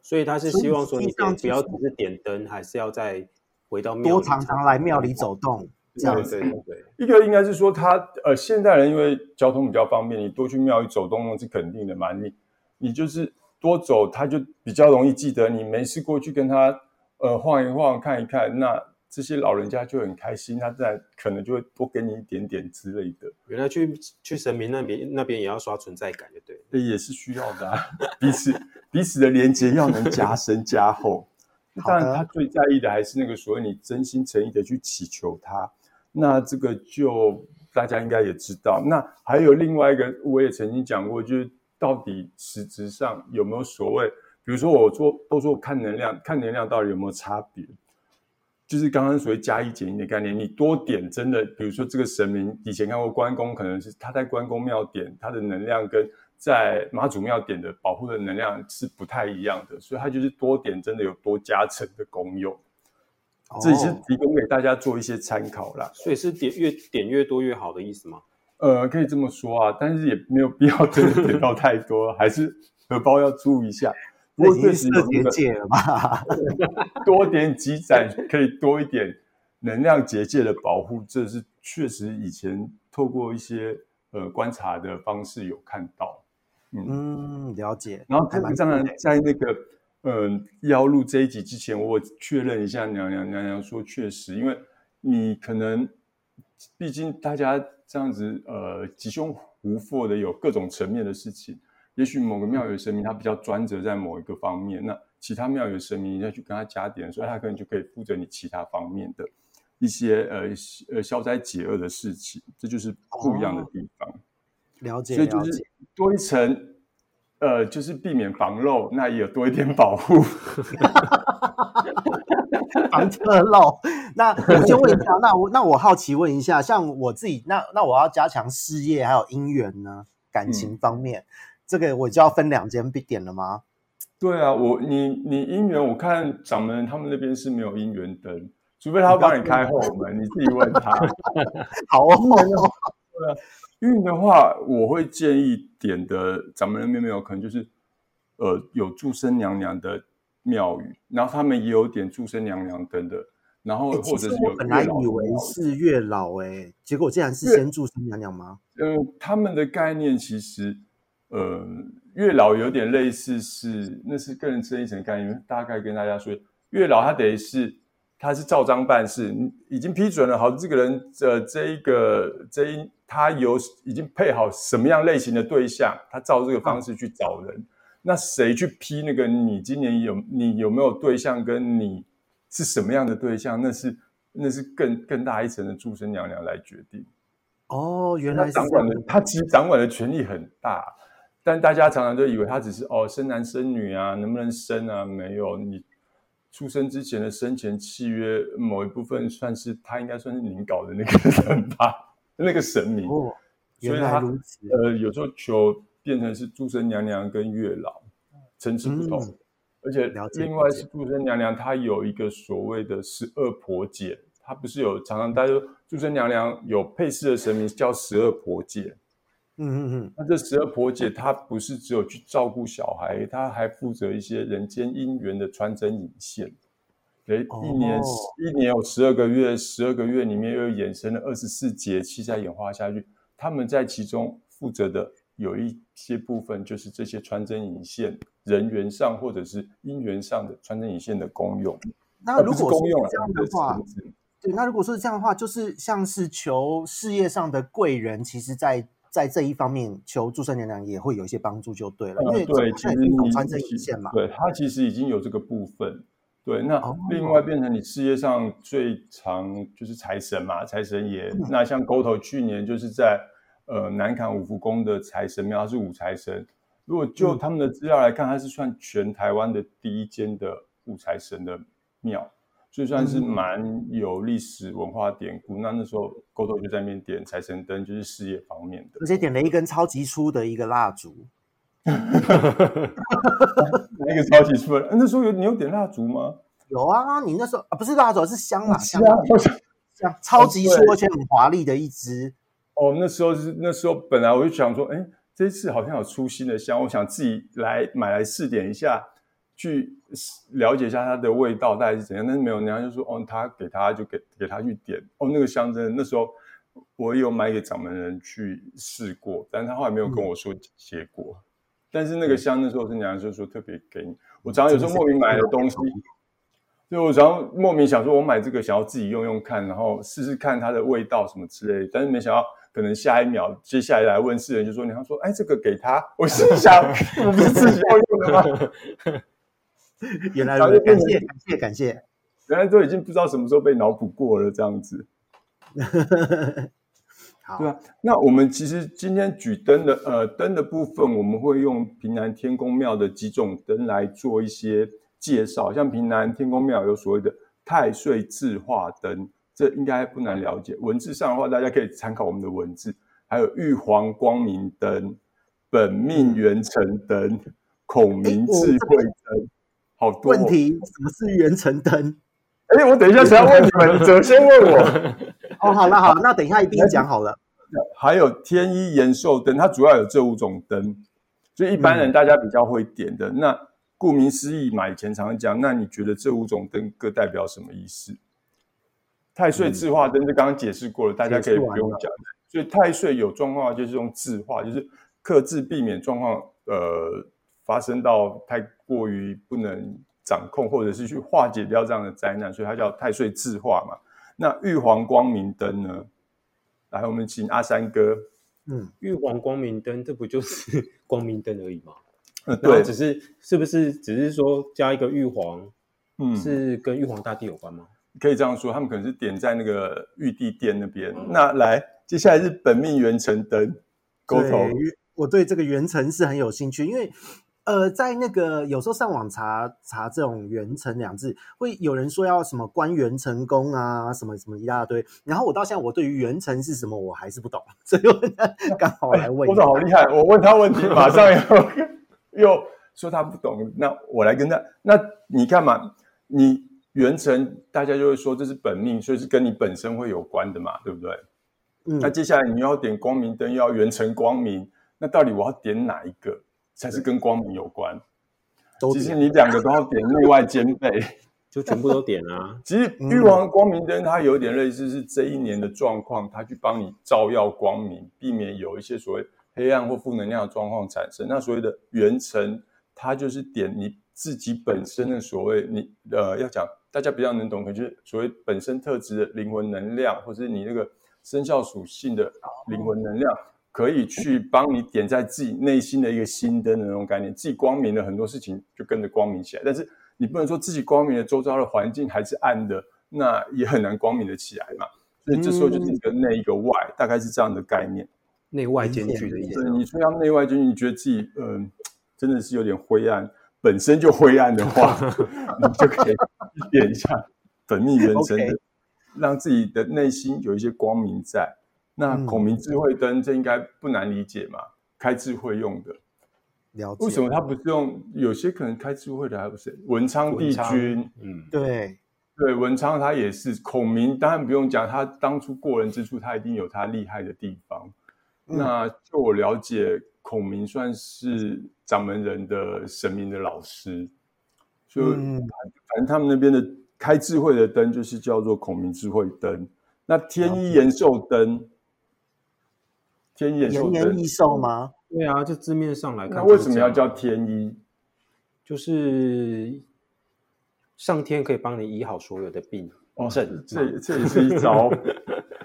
Speaker 3: 所以他是希望说，你不要只是点灯，还是要再回到庙，
Speaker 2: 多常常来庙里走动，这样子。
Speaker 3: 对，
Speaker 1: 一个应该是说，他呃，现代人因为交通比较方便，你多去庙宇走动是肯定的嘛，你你就是。多走，他就比较容易记得你。没事过去跟他，呃，晃一晃，看一看，那这些老人家就很开心，他在可能就会多给你一点点之类的。
Speaker 3: 原来去去神明那边，那边也要刷存在感，对
Speaker 1: 对？也是需要的，彼此彼此的连接要能加深加厚。当然，他最在意的还是那个所谓你真心诚意的去祈求他。那这个就大家应该也知道。那还有另外一个，我也曾经讲过，就是。到底实质上有没有所谓？比如说我做都说看能量，看能量到底有没有差别？就是刚刚所谓加一减一的概念，你多点真的，比如说这个神明以前看过关公，可能是他在关公庙点他的能量，跟在妈祖庙点的保护的能量是不太一样的，所以他就是多点真的有多加成的功用。这也是提供给大家做一些参考啦。
Speaker 3: 所以是点越点越多越好的意思吗？
Speaker 1: 呃，可以这么说啊，但是也没有必要真的点到太多，还是荷包要注意一下。
Speaker 2: 不过确实有结界了吧？
Speaker 1: 多点几盏可以多一点能量结界的保护，这是确实以前透过一些呃观察的方式有看到。
Speaker 2: 嗯，了解。
Speaker 1: 然后当然在那个嗯要录这一集之前，我确认一下娘娘娘娘说确实，因为你可能毕竟大家。这样子，呃，吉凶无祸的有各种层面的事情。也许某个庙宇神明他比较专责在某一个方面，那其他庙宇神明你要去跟他加点，所以他可能就可以负责你其他方面的。一些呃呃消灾解厄的事情，这就是不一样的地方。
Speaker 2: 了解，
Speaker 1: 所以就是多一层。呃，就是避免防漏，那也有多一点保护。
Speaker 2: 防侧漏。那我先问一下，那我那我好奇问一下，像我自己，那那我要加强事业还有姻缘呢？感情方面，这个我就要分两间必点了吗？
Speaker 1: 对啊，我你你姻缘，我看掌门他们那边是没有姻缘灯，除非他帮你开后门，你自己问他。
Speaker 2: 好哦。
Speaker 1: 对啊。运的话，我会建议点的，咱们那边没有，可能就是，呃，有祝生娘娘的庙宇，然后他们也有点祝生娘娘灯的，然后或者是有
Speaker 2: 本来以为是月老哎，结果竟然是先祝生娘娘吗？
Speaker 1: 嗯，他们的概念其实，呃，月老有点类似是，那是个人生一层概念，大概跟大家说，月老他等于是。他是照章办事，已经批准了。好，这个人，呃，这一个，这一他有已经配好什么样类型的对象，他照这个方式去找人。那谁去批那个？你今年有你有没有对象？跟你是什么样的对象？那是那是更更大一层的诸生娘娘来决定。
Speaker 2: 哦，原来
Speaker 1: 掌管的他其实掌管的权力很大，但大家常常都以为他只是哦生男生女啊，能不能生啊？没有你。出生之前的生前契约某一部分，算是他应该算是您搞的那个人吧，那个神明。
Speaker 2: 哦，原来如此。
Speaker 1: 呃，有时候求变成是诸神娘娘跟月老层次不同，而且另外是诸神娘娘，她有一个所谓的十二婆姐，她不是有常常大家说诸神娘娘有配饰的神明叫十二婆姐。
Speaker 2: 嗯嗯嗯，
Speaker 1: 那这十二婆姐她不是只有去照顾小孩，她还负责一些人间姻缘的传真引线。哎，一年一年有十二个月，十二个月里面又衍生了二十四节气在演化下去。他们在其中负责的有一些部分，就是这些穿针引线人员上或者是姻缘上的穿针引线的功用。
Speaker 2: 那如果是这样的话，对，那如果说是这样的话，就是像是求事业上的贵人，其实，在在这一方面求祝生娘娘也会有一些帮助，就对了。因为
Speaker 1: 对，其实
Speaker 2: 你穿针引线嘛，
Speaker 1: 对，它其实已经有这个部分。对，那另外变成你事业上最长就是财神嘛，财神爷。那像沟头去年就是在呃南坎五福宫的财神庙，他是五财神。如果就他们的资料来看，他是算全台湾的第一间的五财神的庙。所以算是蛮有历史文化典故。那那时候沟头就在那边点财神灯，就是事业方面的。
Speaker 2: 而且点了一根超级粗的一个蜡烛。
Speaker 1: 哪一个超级粗？那时候有你有点蜡烛吗？
Speaker 2: 有啊，你那时候啊不是蜡烛，是香啊香香，超级粗而且很华丽的一支。
Speaker 1: 哦，那时候是那时候本来我就想说，哎，这次好像有出新的香，我想自己来买来试点一下。去了解一下它的味道大概是怎样，但是没有，人家就说哦，他给他就给给他去点哦，那个香真的那时候我有买给掌门人去试过，但是他后来没有跟我说结果。但是那个香那时候是娘就说特别给你，我常常有时候莫名买的东西，就我常常莫名想说我买这个想要自己用用看，然后试试看它的味道什么之类，但是没想到可能下一秒接下来来问世人就说，你要说哎这个给他，我心想 我不是自己要用的吗？
Speaker 2: 原来感谢感谢感谢，
Speaker 1: 原来都已经不知道什么时候被脑补过了这样子。
Speaker 2: 好，
Speaker 1: 对啊，那我们其实今天举灯的呃灯的部分，我们会用平南天宫庙的几种灯来做一些介绍。像平南天宫庙有所谓的太岁字化灯，这应该不难了解。文字上的话，大家可以参考我们的文字。还有玉皇光明灯、本命元辰灯、孔明智慧灯。
Speaker 2: 好多问题什么是元辰灯？
Speaker 1: 哎，我等一下想要问你们，你怎么先问我？
Speaker 2: 哦，好了好，那等一下一并讲好了。
Speaker 1: 还有天一延寿灯，它主要有这五种灯，所以一般人大家比较会点的。那顾名思义嘛，以前常常讲，那你觉得这五种灯各代表什么意思？太岁字化灯，就刚刚解释过了，大家可以不用讲。所以太岁有状况就是用字化，就是克制避免状况，呃。发生到太过于不能掌控，或者是去化解掉这样的灾难，所以它叫太岁自化嘛。那玉皇光明灯呢？来，我们请阿三哥。
Speaker 3: 嗯，玉皇光明灯，这不就是 光明灯而已吗？
Speaker 1: 呃，对，
Speaker 3: 只是是不是只是说加一个玉皇？嗯，是跟玉皇大帝有关吗？
Speaker 1: 可以这样说，他们可能是点在那个玉帝殿那边。那来，接下来是本命元辰灯，沟头。
Speaker 2: 对，我对这个元辰是很有兴趣，因为呃，在那个有时候上网查查这种元辰两字，会有人说要什么关元成功啊，什么什么一大堆。然后我到现在我对于元辰是什么我还是不懂，所以我刚好来问一下。
Speaker 1: 沟头好厉害，我问他问题，马上又又说他不懂。那我来跟他，那你看嘛，你元辰大家就会说这是本命，所以是跟你本身会有关的嘛，对不对？
Speaker 2: 嗯
Speaker 1: 那接下来你要点光明灯，又要元辰光明，那到底我要点哪一个才是跟光明有关？其实你两个都要点，内外兼备。
Speaker 3: 就全部都点啊。
Speaker 1: 其实玉皇光明灯它有点类似是这一年的状况，它去帮你照耀光明，避免有一些所谓黑暗或负能量的状况产生。那所谓的元辰，它就是点你自己本身的所谓你呃要讲大家比较能懂，可能就是所谓本身特质的灵魂能量，或者是你那个生肖属性的灵魂能量。可以去帮你点在自己内心的一个心灯的那种概念，自己光明了很多事情就跟着光明起来。但是你不能说自己光明了，周遭的环境还是暗的，那也很难光明的起来嘛。所以这时候就是一个内一个外，大概是这样的概念。
Speaker 3: 内外兼具的意思
Speaker 1: 对，。你说要内外兼具，你觉得自己嗯、真的是有点灰暗，本身就灰暗的话，你就可以点一下本命元辰的让自己的内心有一些光明在。那
Speaker 2: 嗯
Speaker 1: 孔明智慧灯，这应该不难理解嘛？开智慧用的，
Speaker 2: 了解。
Speaker 1: 为什么他不是用？有些可能开智慧的还不是文昌帝君，
Speaker 3: 嗯，
Speaker 2: 对，
Speaker 1: 对，文昌他也是孔明，当然不用讲，他当初过人之处，他一定有他厉害的地方。
Speaker 2: 嗯
Speaker 1: 那就我了解，孔明算是掌门人的神明的老师，就
Speaker 2: 嗯
Speaker 1: 反正他们那边的开智慧的灯就是叫做孔明智慧灯。那天一延寿灯，延
Speaker 2: 延年益寿？吗？
Speaker 3: 对啊，就字面上来看，
Speaker 1: 那为什么要叫？天医？
Speaker 3: 就是上天可以帮你医好所有的病
Speaker 1: 哦，
Speaker 3: 症。
Speaker 1: 这这也是一招，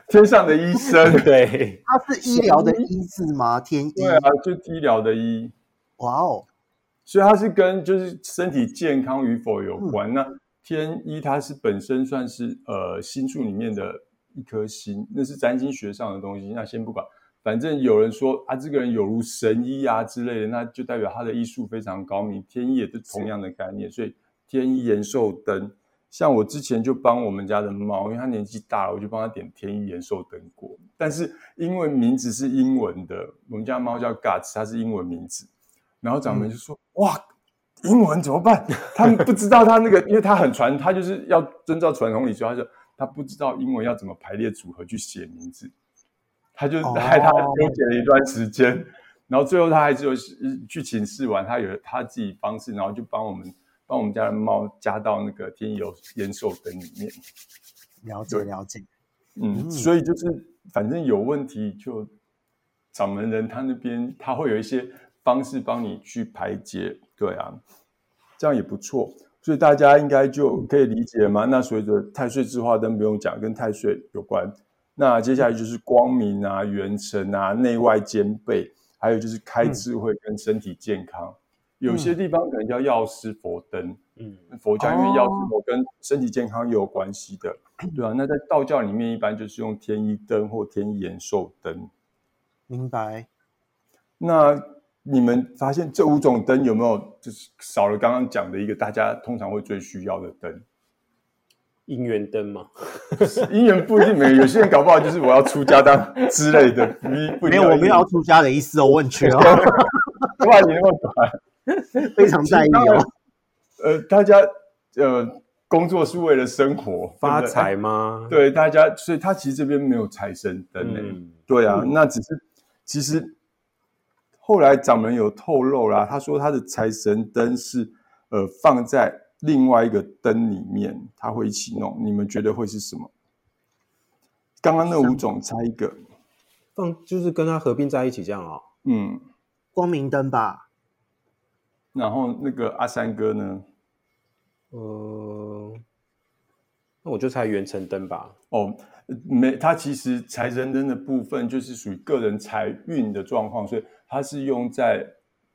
Speaker 1: 天上的医生。
Speaker 3: 对，
Speaker 2: 它是医疗的医字吗？天医。
Speaker 1: 对啊，就医疗的医。
Speaker 2: 哇哦，
Speaker 1: 所以它是跟就是身体健康与否有
Speaker 2: 嗯
Speaker 1: 关。那天医它是本身算是呃星宿里面的一颗星，那是占星学上的东西。那先不管，反正有人说啊，这个人有如神医啊之类的，那就代表他的医术非常高明。天医也是同样的概念，所以天医延寿灯。像我之前就帮我们家的猫，因为它年纪大了，我就帮它点天医延寿灯过。但是因为名字是英文的，我们家猫叫 Guts，它是英文名字。然后掌门就说：“哇，英文怎么办？他们不知道他那个，因为他很传，他就是要遵照传统礼俗，他就他不知道英文要怎么排列组合去写名字，他就
Speaker 2: 哦
Speaker 1: 害他纠结了一段时间。然后最后他还是有去请示完，他有他自己方式，然后就帮我们帮我们家的猫加到那个天有延寿灯里面。
Speaker 2: 了解了解。
Speaker 1: 嗯，
Speaker 2: 嗯
Speaker 1: 所以就是反正有问题就掌门人他那边他会有一些方式帮你去排解，对啊，这样也不错。所以大家应该就可以理解嘛。那随着太岁之化灯不用讲，跟太岁有关。那接下来就是光明啊、元神啊、内外兼备，还有就是开智慧跟身体健康。有些地方可能叫药师佛灯，
Speaker 3: 嗯，
Speaker 1: 佛教因为药师佛跟身体健康也有关系的，对啊。那在道教里面，一般就是用天一灯或天一延寿灯。
Speaker 2: 明白。
Speaker 1: 那你们发现这五种灯有没有就是少了刚刚讲的一个大家通常会最需要的灯？
Speaker 3: 姻缘灯嘛，
Speaker 1: 姻缘不一定没有，有些人搞不好就是我要出家当 之类的，不一不一
Speaker 2: 没有，
Speaker 1: 定
Speaker 2: 我没有要出家的意思哦，我很缺哦，
Speaker 1: 哇，你那么短，
Speaker 2: 非常在意哦。
Speaker 1: 呃，大家呃工作是为了生活
Speaker 3: 发财吗？
Speaker 1: 对大家，所以他其实这边没有财神灯诶、
Speaker 3: 嗯，
Speaker 1: 对啊，那只是其实后来掌门有透露啦，他说他的财神灯是呃放在另外一个灯里面，他会一起弄。你们觉得会是什么？刚刚那五种猜一个，
Speaker 3: 放就是跟它合并在一起这样哦。
Speaker 1: 嗯，
Speaker 2: 光明灯吧，
Speaker 1: 然后那个阿三哥呢？
Speaker 3: 呃，那我就猜元辰灯吧。
Speaker 1: 哦，没，它其实财神灯的部分就是属于个人财运的状况，所以它是用在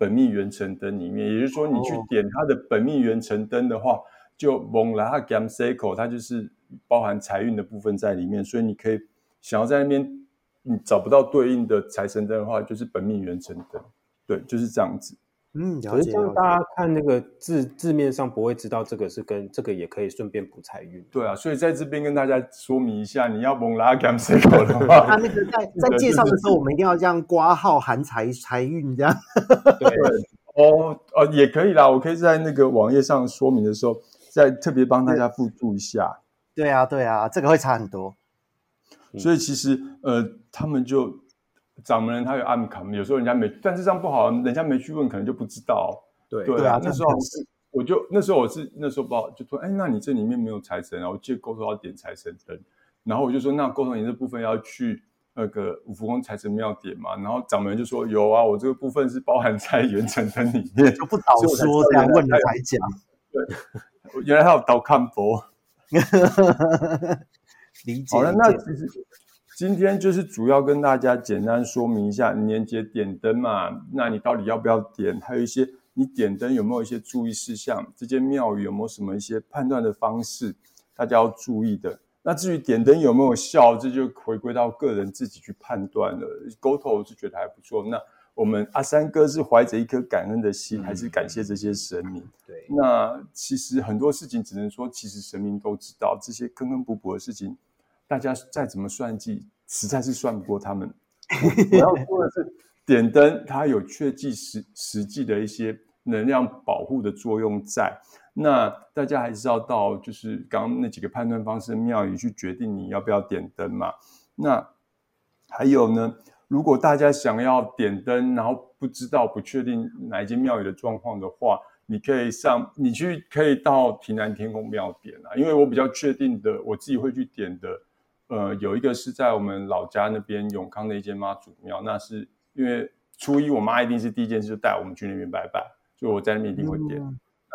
Speaker 1: 本命元辰灯里面。也就是说，你去
Speaker 2: 哦
Speaker 1: 点它的本命元辰灯的话，就蒙拉哈 gam c 口，它就是包含财运的部分在里面，所以你可以想要在那边你找不到对应的财神灯的话，就是本命元辰灯，对，就是这样子。
Speaker 2: 嗯，了解。
Speaker 3: 可是这样大家看那个字字面上不会知道这个是跟这个也可以顺便补财运。
Speaker 1: 对啊，所以在这边跟大家说明一下，你要蒙拉 gam c 的话，
Speaker 2: 他那个在 在介绍的时候，我们一定要这样挂号含财财运这样。
Speaker 3: 对，
Speaker 1: 哦哦，也可以啦，我可以在那个网页上说明的时候，再特别帮大家附注一下。
Speaker 2: 对啊，对啊，这个会差很多。
Speaker 1: 所以其实呃，他们就。掌门人他有暗卡，有时候人家没，但是这样不好，人家没去问，可能就不知道。
Speaker 3: 对
Speaker 1: 对啊，那时候我就那时候我是那时候不好，就说哎，那你这里面没有财神啊？我记得沟通要点财神灯，然后我就说那沟通你这部分要去那个五福宫财神庙点嘛。然后掌门人就说有啊，我这个部分是包含在元辰灯里面，
Speaker 2: 就不早说这样问了才讲。
Speaker 1: 对，原来他有倒看佛。
Speaker 2: 理解。
Speaker 1: 好了，那其实。今天就是主要跟大家简单说明一下年节点灯嘛，那你到底要不要点？还有一些你点灯有没有一些注意事项？这间庙宇有没有什么一些判断的方式，大家要注意的？那至于点灯有没有效，这就回归到个人自己去判断了。沟头是觉得还不错，那我们阿三哥是怀着一颗感恩的心，还是感谢这些神明？
Speaker 3: 对，
Speaker 1: 那其实很多事情只能说，其实神明都知道这些坑坑补补的事情。大家再怎么算计，实在是算不过他们。我要说的是，点灯它有确计实实际的一些能量保护的作用在。那大家还是要到就是刚刚那几个判断方式的庙宇去决定你要不要点灯嘛。那还有呢，如果大家想要点灯，然后不知道不确定哪一间庙宇的状况的话，你可以上你去可以到平南天宫庙点啊，因为我比较确定的，我自己会去点的。呃，有一个是在我们老家那边永康的一间妈祖庙，那是因为初一我妈一定是第一件事就带我们去那边拜拜，所以我在那边一定会点。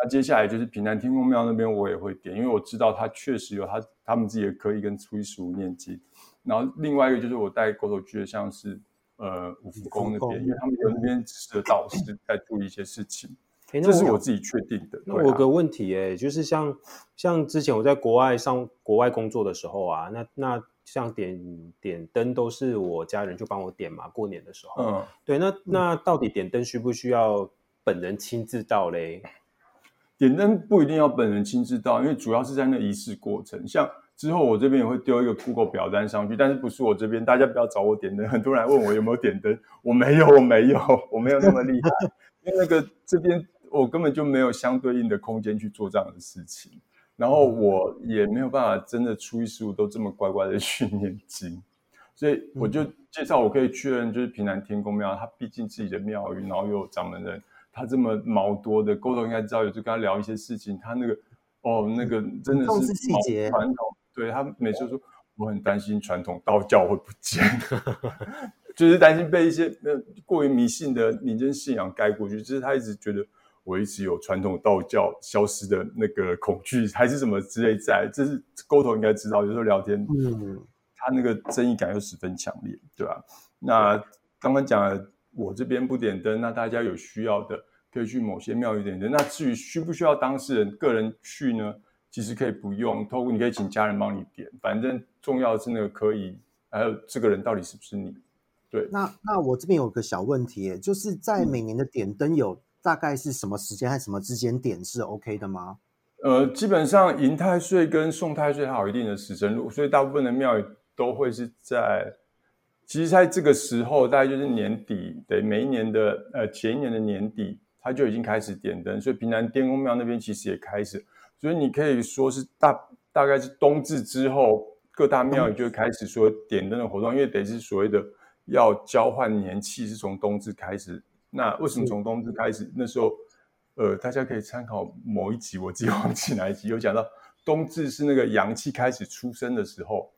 Speaker 1: 那接下来就是平南天公庙那边我也会点，因为我知道他确实有他他们自己的科以跟初一十五念经。然后另外一个就是我带狗头去的，像是呃五福宫那边，因为他们有那边的导师 在注意一些事情。这是我自己确定的。
Speaker 3: 那我有个问题，哎，就是像像之前我在国外上国外工作的时候啊，那那像点点灯都是我家人就帮我点嘛，过年的时候。嗯，对，那那到底点灯需不需要本人亲自到嘞？
Speaker 1: 点灯不一定要本人亲自到，因为主要是在那仪式过程。像之后我这边也会丢一个 Google 表单上去，但是不是我这边，大家不要找我点灯。很多人问我有没有点灯，我没有，我没有，我没有那么厉害，因为那个这边。我根本就没有相对应的空间去做这样的事情，然后我也没有办法真的初一十五都这么乖乖的 去念经，所以我就介绍我可以确认，就是平南天宫庙，它毕竟自己的庙宇，然后又有掌门人，他这么毛多的沟通应该知道，有就跟他聊一些事情，他那个哦那个真的是
Speaker 2: 细节
Speaker 1: 传统，对他每次说我很担心传统道教会不见。就是担心被一些呃过于迷信的民间信仰盖过去，就是他一直觉得。我一直有传统道教消失的那个恐惧，还是什么之类在，这是沟通应该知道。有时候聊天，嗯，他那个正义感又十分强烈，对吧？那刚刚讲了，我这边不点灯，那大家有需要的可以去某些庙宇点灯。那至于需不需要当事人个人去呢？其实可以不用，透过你可以请家人帮你点，反正重要的是那个可以，还有这个人到底是不是你？对。
Speaker 2: 那那我这边有个小问题，就是在每年的点灯有。大概是什么时间和什么之间点是 OK 的吗？
Speaker 1: 呃，基本上迎太岁跟送太岁还有一定的时辰，所以大部分的庙宇都会是在，其实在这个时候，大概就是年底，对，每一年的呃前一年的年底，它就已经开始点灯，所以平南天公庙那边其实也开始，所以你可以说是大大概是冬至之后，各大庙宇就开始说点灯的活动，因为得是所谓的要交换年气，是从冬至开始。那为什么从冬至开始？那时候，呃，大家可以参考某一集，我自己忘记哪一集，有讲到冬至是那个阳气开始出生的时候，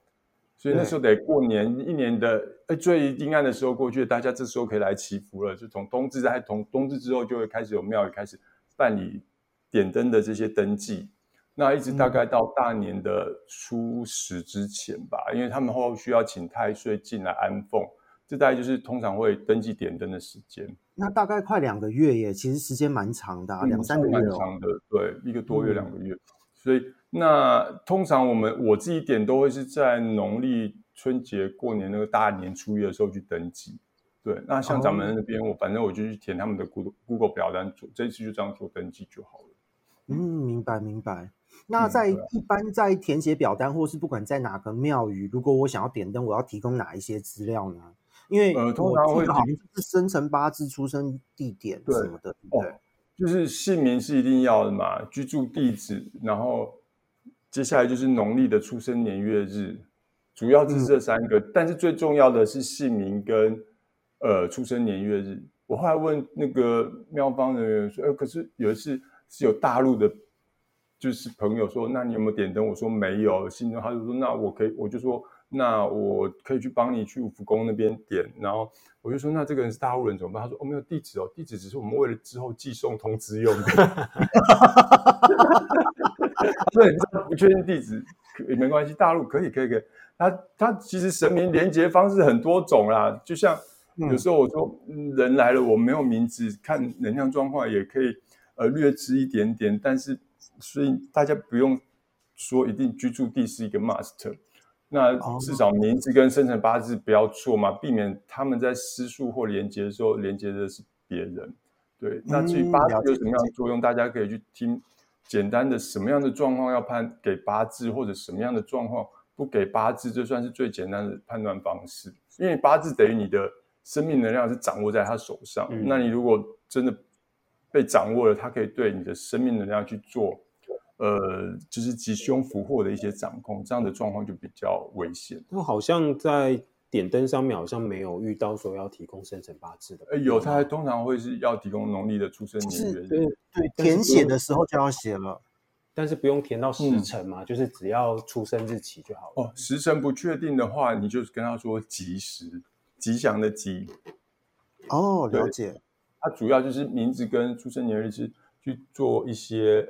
Speaker 1: 所以那时候得过年一年的呃最阴暗的时候过去，大家这时候可以来祈福了。就从冬至在从冬至之后，就会开始有庙宇开始办理点灯的这些登记，那一直大概到大年的初十之前吧，因为他们后续要请太岁进来安奉。这大概就是通常会登记点灯的时间。
Speaker 2: 那大概快两个月耶，其实时间蛮长的，两三个月。
Speaker 1: 蛮长的，对，一个多月、两个月。所以那通常我们我自己点都会是在农历春节过年那个大年初一的时候去登记。对，那像咱们那边，我反正我就去填他们的 Google Google 表单做，这次就这样做登记就好了。
Speaker 2: 嗯，明白明白。那在一般在填写表单，或是不管在哪个庙宇，如果我想要点灯，我要提供哪一些资料呢？因为
Speaker 1: 呃，通常会
Speaker 2: 好像是生辰八字、出生地点什么的。对，
Speaker 1: 就是姓名是一定要的嘛，居住地址，然后接下来就是农历的出生年月日，主要是这三个。但是最重要的是姓名跟呃出生年月日。我后来问那个庙方人员说，哎，可是有一次是有大陆的。就是朋友说，那你有没有点灯？我说没有。心中他就说，那我可以，我就说，那我可以去帮你去五福宫那边点。然后我就说，那这个人是大陆人怎么办？他说，哦，没有地址哦，地址只是我们为了之后寄送通知用的。对，不确定地址也没关系，大陆可以，可以，可以。他他其实神明连接方式很多种啦，就像有时候我说人来了，我没有名字，看能量状况也可以呃略知一点点，但是。所以大家不用说一定居住地是一个 must，那至少名字跟生辰八字不要错嘛，避免他们在施术或连接的时候连接的是别人。对，那至于八字有什么样的作用，大家可以去听简单的什么样的状况要判给八字，或者什么样的状况不给八字，这算是最简单的判断方式。因为八字等于你的生命能量是掌握在他手上，那你如果真的被掌握了，他可以对你的生命能量去做。呃，就是吉凶福祸的一些掌控，这样的状况就比较危险。
Speaker 3: 那好像在点灯上面好像没有遇到说要提供生辰八字的。
Speaker 1: 呃，有，他还通常会是要提供农历的出生年月日。
Speaker 2: 对对，填写的时候就要写了，
Speaker 3: 但是不用填到时辰嘛，就是只要出生日期就好了。
Speaker 1: 哦，时辰不确定的话，你就跟他说吉时，吉祥的吉。
Speaker 2: 哦，了解。
Speaker 1: 它主要就是名字跟出生年月日去做一些。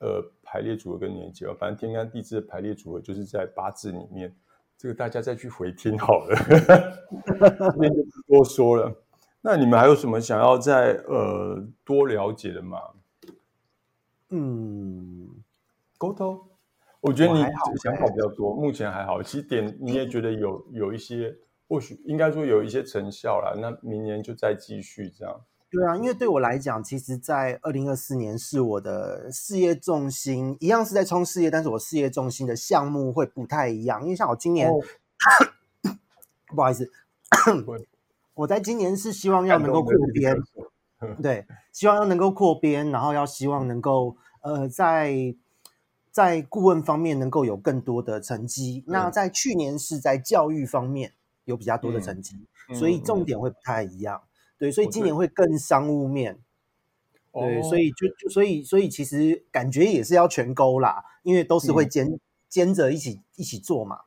Speaker 1: 呃，排列组合跟连接哦，反正天干地支的排列组合就是在八字里面，这个大家再去回听好了，今天就不多说了。那你们还有什么想要再呃多了解的吗？
Speaker 2: 嗯，
Speaker 1: 沟通，我觉得你想法比较多，目前还好。其实点你也觉得有有一些，或许应该说有一些成效了。那明年就再继续这样。
Speaker 2: 对啊，因为对我来讲，其实，在二零二四年是我的事业重心，一样是在冲事业，但是我事业重心的项目会不太一样。因为像我今年，不好意思，我在今年是希望要能够扩编，对，希望要能够扩编，然后要希望能够呃，在在顾问方面能够有更多的成绩。那在去年是在教育方面有比较多的成绩，所以重点会不太一样。对，所以今年会更商务面，对，所以就就所以所以其实感觉也是要全勾啦，因为都是会兼兼着一起一起做嘛。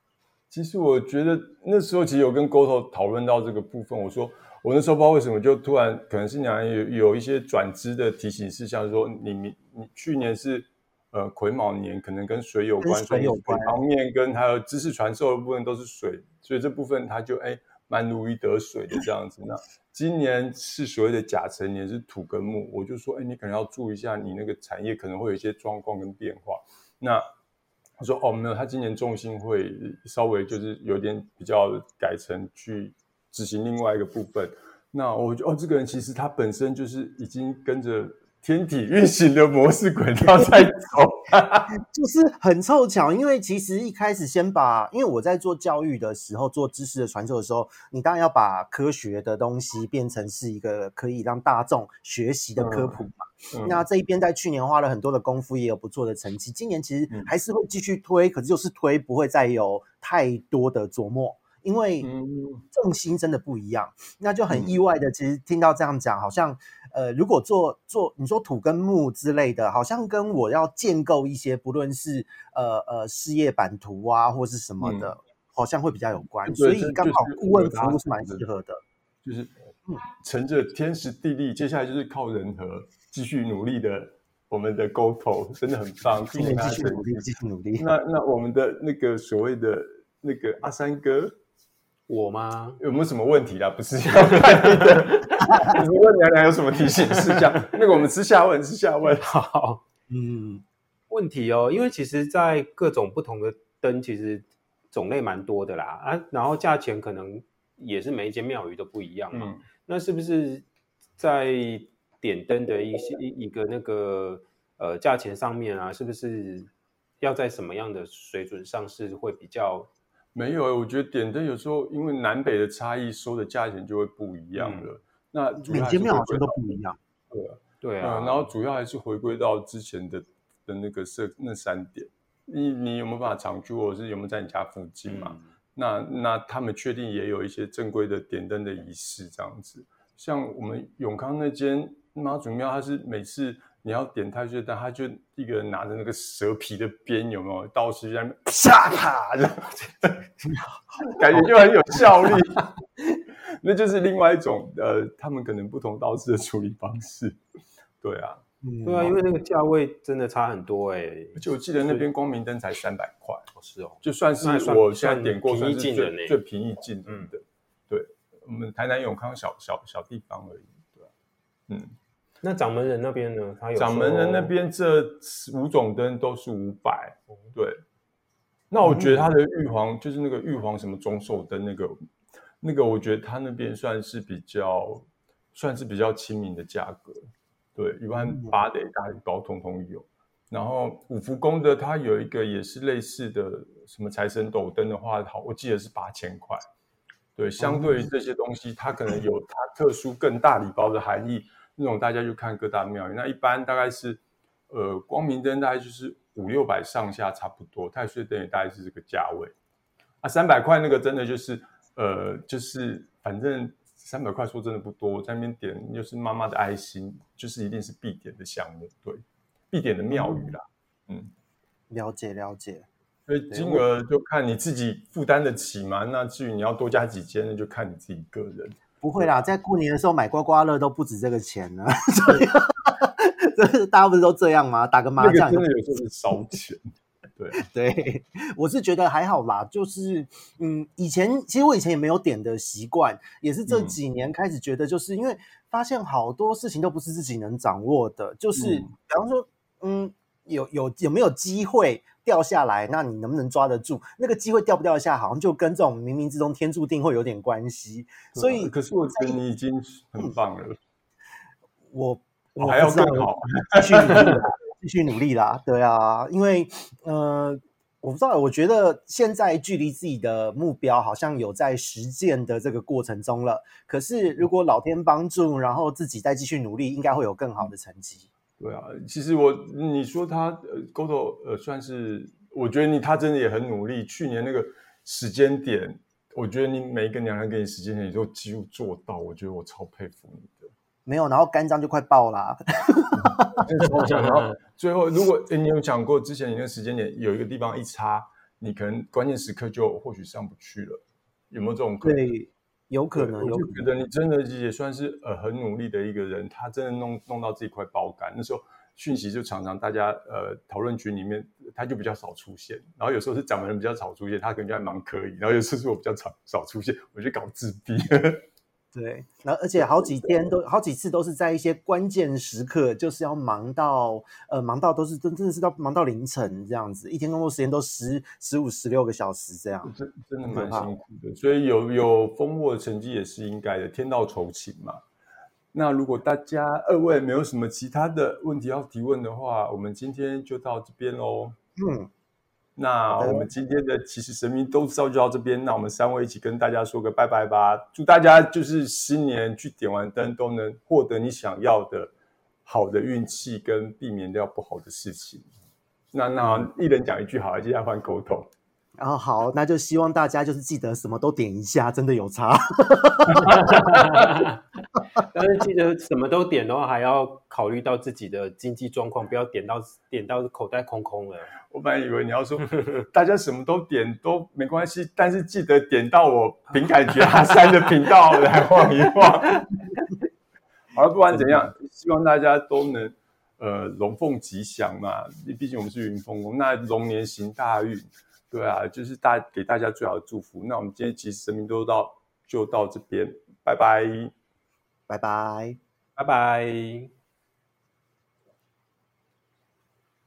Speaker 1: 其实我觉得那时候其实有跟沟头讨论到这个部分，我说我那时候不知道为什么就突然可能是娘有有一些转资的提醒事项，说你你你去年是呃癸卯年，可能跟水有关，
Speaker 2: 水有关
Speaker 1: 方面跟还有知识传授的部分都是水，所以这部分他就哎。蛮如鱼得水的这样子，那今年是所谓的甲辰年，是土跟木，我就说，哎，你可能要注意一下，你那个产业可能会有一些状况跟变化。那他说，哦，没有，他今年重心会稍微就是有点比较改成去执行另外一个部分。那我觉，哦，这个人其实他本身就是已经跟着。天体运行的模式轨道在走，
Speaker 2: 就是很凑巧。因为其实一开始先把，因为我在做教育的时候，做知识的传授的时候，你当然要把科学的东西变成是一个可以让大众学习的科普嘛。那这一边在去年花了很多的功夫，也有不错的成绩。今年其实还是会继续推，可是就是推不会再有太多的琢磨，因为重心真的不一样。那就很意外的，其实听到这样讲，好像。呃，如果做做你说土跟木之类的，好像跟我要建构一些，不论是呃呃事业版图啊，或是什么的，好像会比较有关。所以刚好顾问服务是蛮适合的。
Speaker 1: 就是乘着天时地利，接下来就是靠人和继续努力的，我们的沟通真的很棒。
Speaker 2: 继续努力，继续努力。
Speaker 1: 那那我们的那个所谓的那个阿三哥。
Speaker 3: 我吗？
Speaker 1: 有没有什么问题啦？不是要看的，你问娘娘有什么提醒事项？那个我们私下问，私下问。
Speaker 3: 好，
Speaker 2: 嗯，
Speaker 3: 问题哦，因为其实，在各种不同的灯，其实种类蛮多的啦啊，然后价钱可能也是每一间庙宇都不一样嘛。
Speaker 1: 嗯，
Speaker 3: 那是不是在点灯的一些一一个那个呃价钱上面啊，是不是要在什么样的水准上是会比较？
Speaker 1: 没有，我觉得点灯有时候因为南北的差异，收的价钱就会不一样了。那主
Speaker 2: 每间庙好像都不一样。
Speaker 1: 对啊。
Speaker 3: 对啊，
Speaker 1: 嗯，然后主要还是回归到之前的的那个设那三点，你你有没有办法常去，或者是有没有在你家附近嘛？
Speaker 3: 嗯
Speaker 1: 那那他们确定也有一些正规的点灯的仪式这样子，像我们永康那间妈祖庙，它是每次你要点太岁但，他就一个人拿着那个蛇皮的鞭，有没有？道士就在那边啪啪的，感觉就很有效率。那就是另外一种呃，他们可能不同道士的处理方式。对啊，
Speaker 2: 嗯
Speaker 3: 对啊，因为那个价位真的差很多哎、
Speaker 1: 而且我记得那边光明灯才三百块，
Speaker 3: 是哦，
Speaker 1: 就算是我现在点过，
Speaker 3: 算
Speaker 1: 算是最最平易近人
Speaker 3: 嗯
Speaker 1: 的。对，我们台南永康小小小地方而已。对啊，嗯，
Speaker 3: 那掌门人那边呢？他有
Speaker 1: 掌门人那边这五种灯都是五百。对，那我觉得他的玉皇就是那个玉皇什么中寿灯那个那个，我觉得他那边算是比较算是比较亲民的价格。对，一万八的大礼包通通有。然后五福宫的它有一个也是类似的什么财神斗灯的话，好，我记得是八千块。对，相对于这些东西，它可能有它特殊更大礼包的含义，那种大家就看各大庙宇。那一般大概是呃光明灯大概就是五六百上下差不多，太岁灯也大概是这个价位。啊，三百块那个真的就是呃就是反正三百块说真的不多，我在那边点又是妈妈的爱心，就是一定是必点的项目，对，必点的庙宇啦。嗯，
Speaker 2: 了解了解。
Speaker 1: 所以金额就看你自己负担得起嘛。那至于你要多加几间，那就看你自己个人。
Speaker 2: 不会啦，在过年的时候买刮刮乐都不止这个钱呢。所以这是大家不是都这样吗？打个麻
Speaker 1: 那个
Speaker 2: 将
Speaker 1: 真的有时候是烧钱。对，
Speaker 2: 对，我是觉得还好啦，就是嗯，以前其实我以前也没有点的习惯，也是这
Speaker 1: 嗯
Speaker 2: 几年开始觉得，就是因为发现好多事情都不是自己能掌握的，就是、
Speaker 1: 嗯
Speaker 2: 比方说，嗯，有有有没有机会掉下来，那你能不能抓得住？那个机会掉不掉得下，好像就跟这种冥冥之中天注定会有点关系，所以
Speaker 1: 可是我觉得你已经很棒了，
Speaker 2: 我我
Speaker 1: 还要更好。
Speaker 2: 继续努力啦，继续努力啦，对啊，因为呃，我不知道，我觉得现在距离自己的目标好像有在实践的这个过程中了。可是如果老天帮助，然后自己再继续努力，应该会有更好的成绩。
Speaker 1: 对啊，其实我你说他呃，Goto 呃，算是我觉得你他真的也很努力。去年那个时间点，我觉得你每一个娘娘给你时间点，你都几乎做到，我觉得我超佩服你的。
Speaker 2: 没有，然后肝脏就快爆啦。
Speaker 1: 然后最后，如果诶你有讲过之前你那个时间点有一个地方一插，你可能关键时刻就或许上不去了，有没有这种可能？
Speaker 2: 对，有可能，有可能。
Speaker 1: 我就觉得你真的也算是呃很努力的一个人，他真的弄弄到自己快爆肝。那时候讯息就常常大家呃讨论群里面他就比较少出现，然后有时候是掌门人比较少出现，他可能就还蛮可以，然后有时候是我比较少少出现，我就搞自闭。
Speaker 2: 对，然后而且好几天都好几次都是在一些关键时刻，就是要忙到呃忙到都是真真的是到忙到凌晨这样子，一天工作时间都十十五十六个小时这样。
Speaker 1: 真真的蛮辛苦的，所以有有丰厚的成绩也是应该的，天道酬勤嘛。那如果大家二位没有什么其他的问题要提问的话，我们今天就到这边喽。
Speaker 2: 嗯，
Speaker 1: 那我们今天的其实神明都知道就到这边，那我们三位一起跟大家说个拜拜吧。祝大家就是新年去点完灯都能获得你想要的好的运气，跟避免掉不好的事情。那那一人讲一句好了，接下来换沟通。
Speaker 2: 然后好，那就希望大家就是记得什么都点一下，真的有差。
Speaker 3: 但是记得什么都点的话，还要考虑到自己的经济状况，不要点到点到口袋空空了。
Speaker 1: 我本来以为你要说大家什么都点都没关系，但是记得点到我凭感觉阿三的频道来晃一晃。好了，不管怎样，希望大家都能呃龙凤吉祥嘛，毕竟我们是云凤宫，那龙年行大运，对啊，就是大给大家最好的祝福。那我们今天其实生命都到就到这边，拜拜。
Speaker 2: 拜拜。
Speaker 3: 拜拜。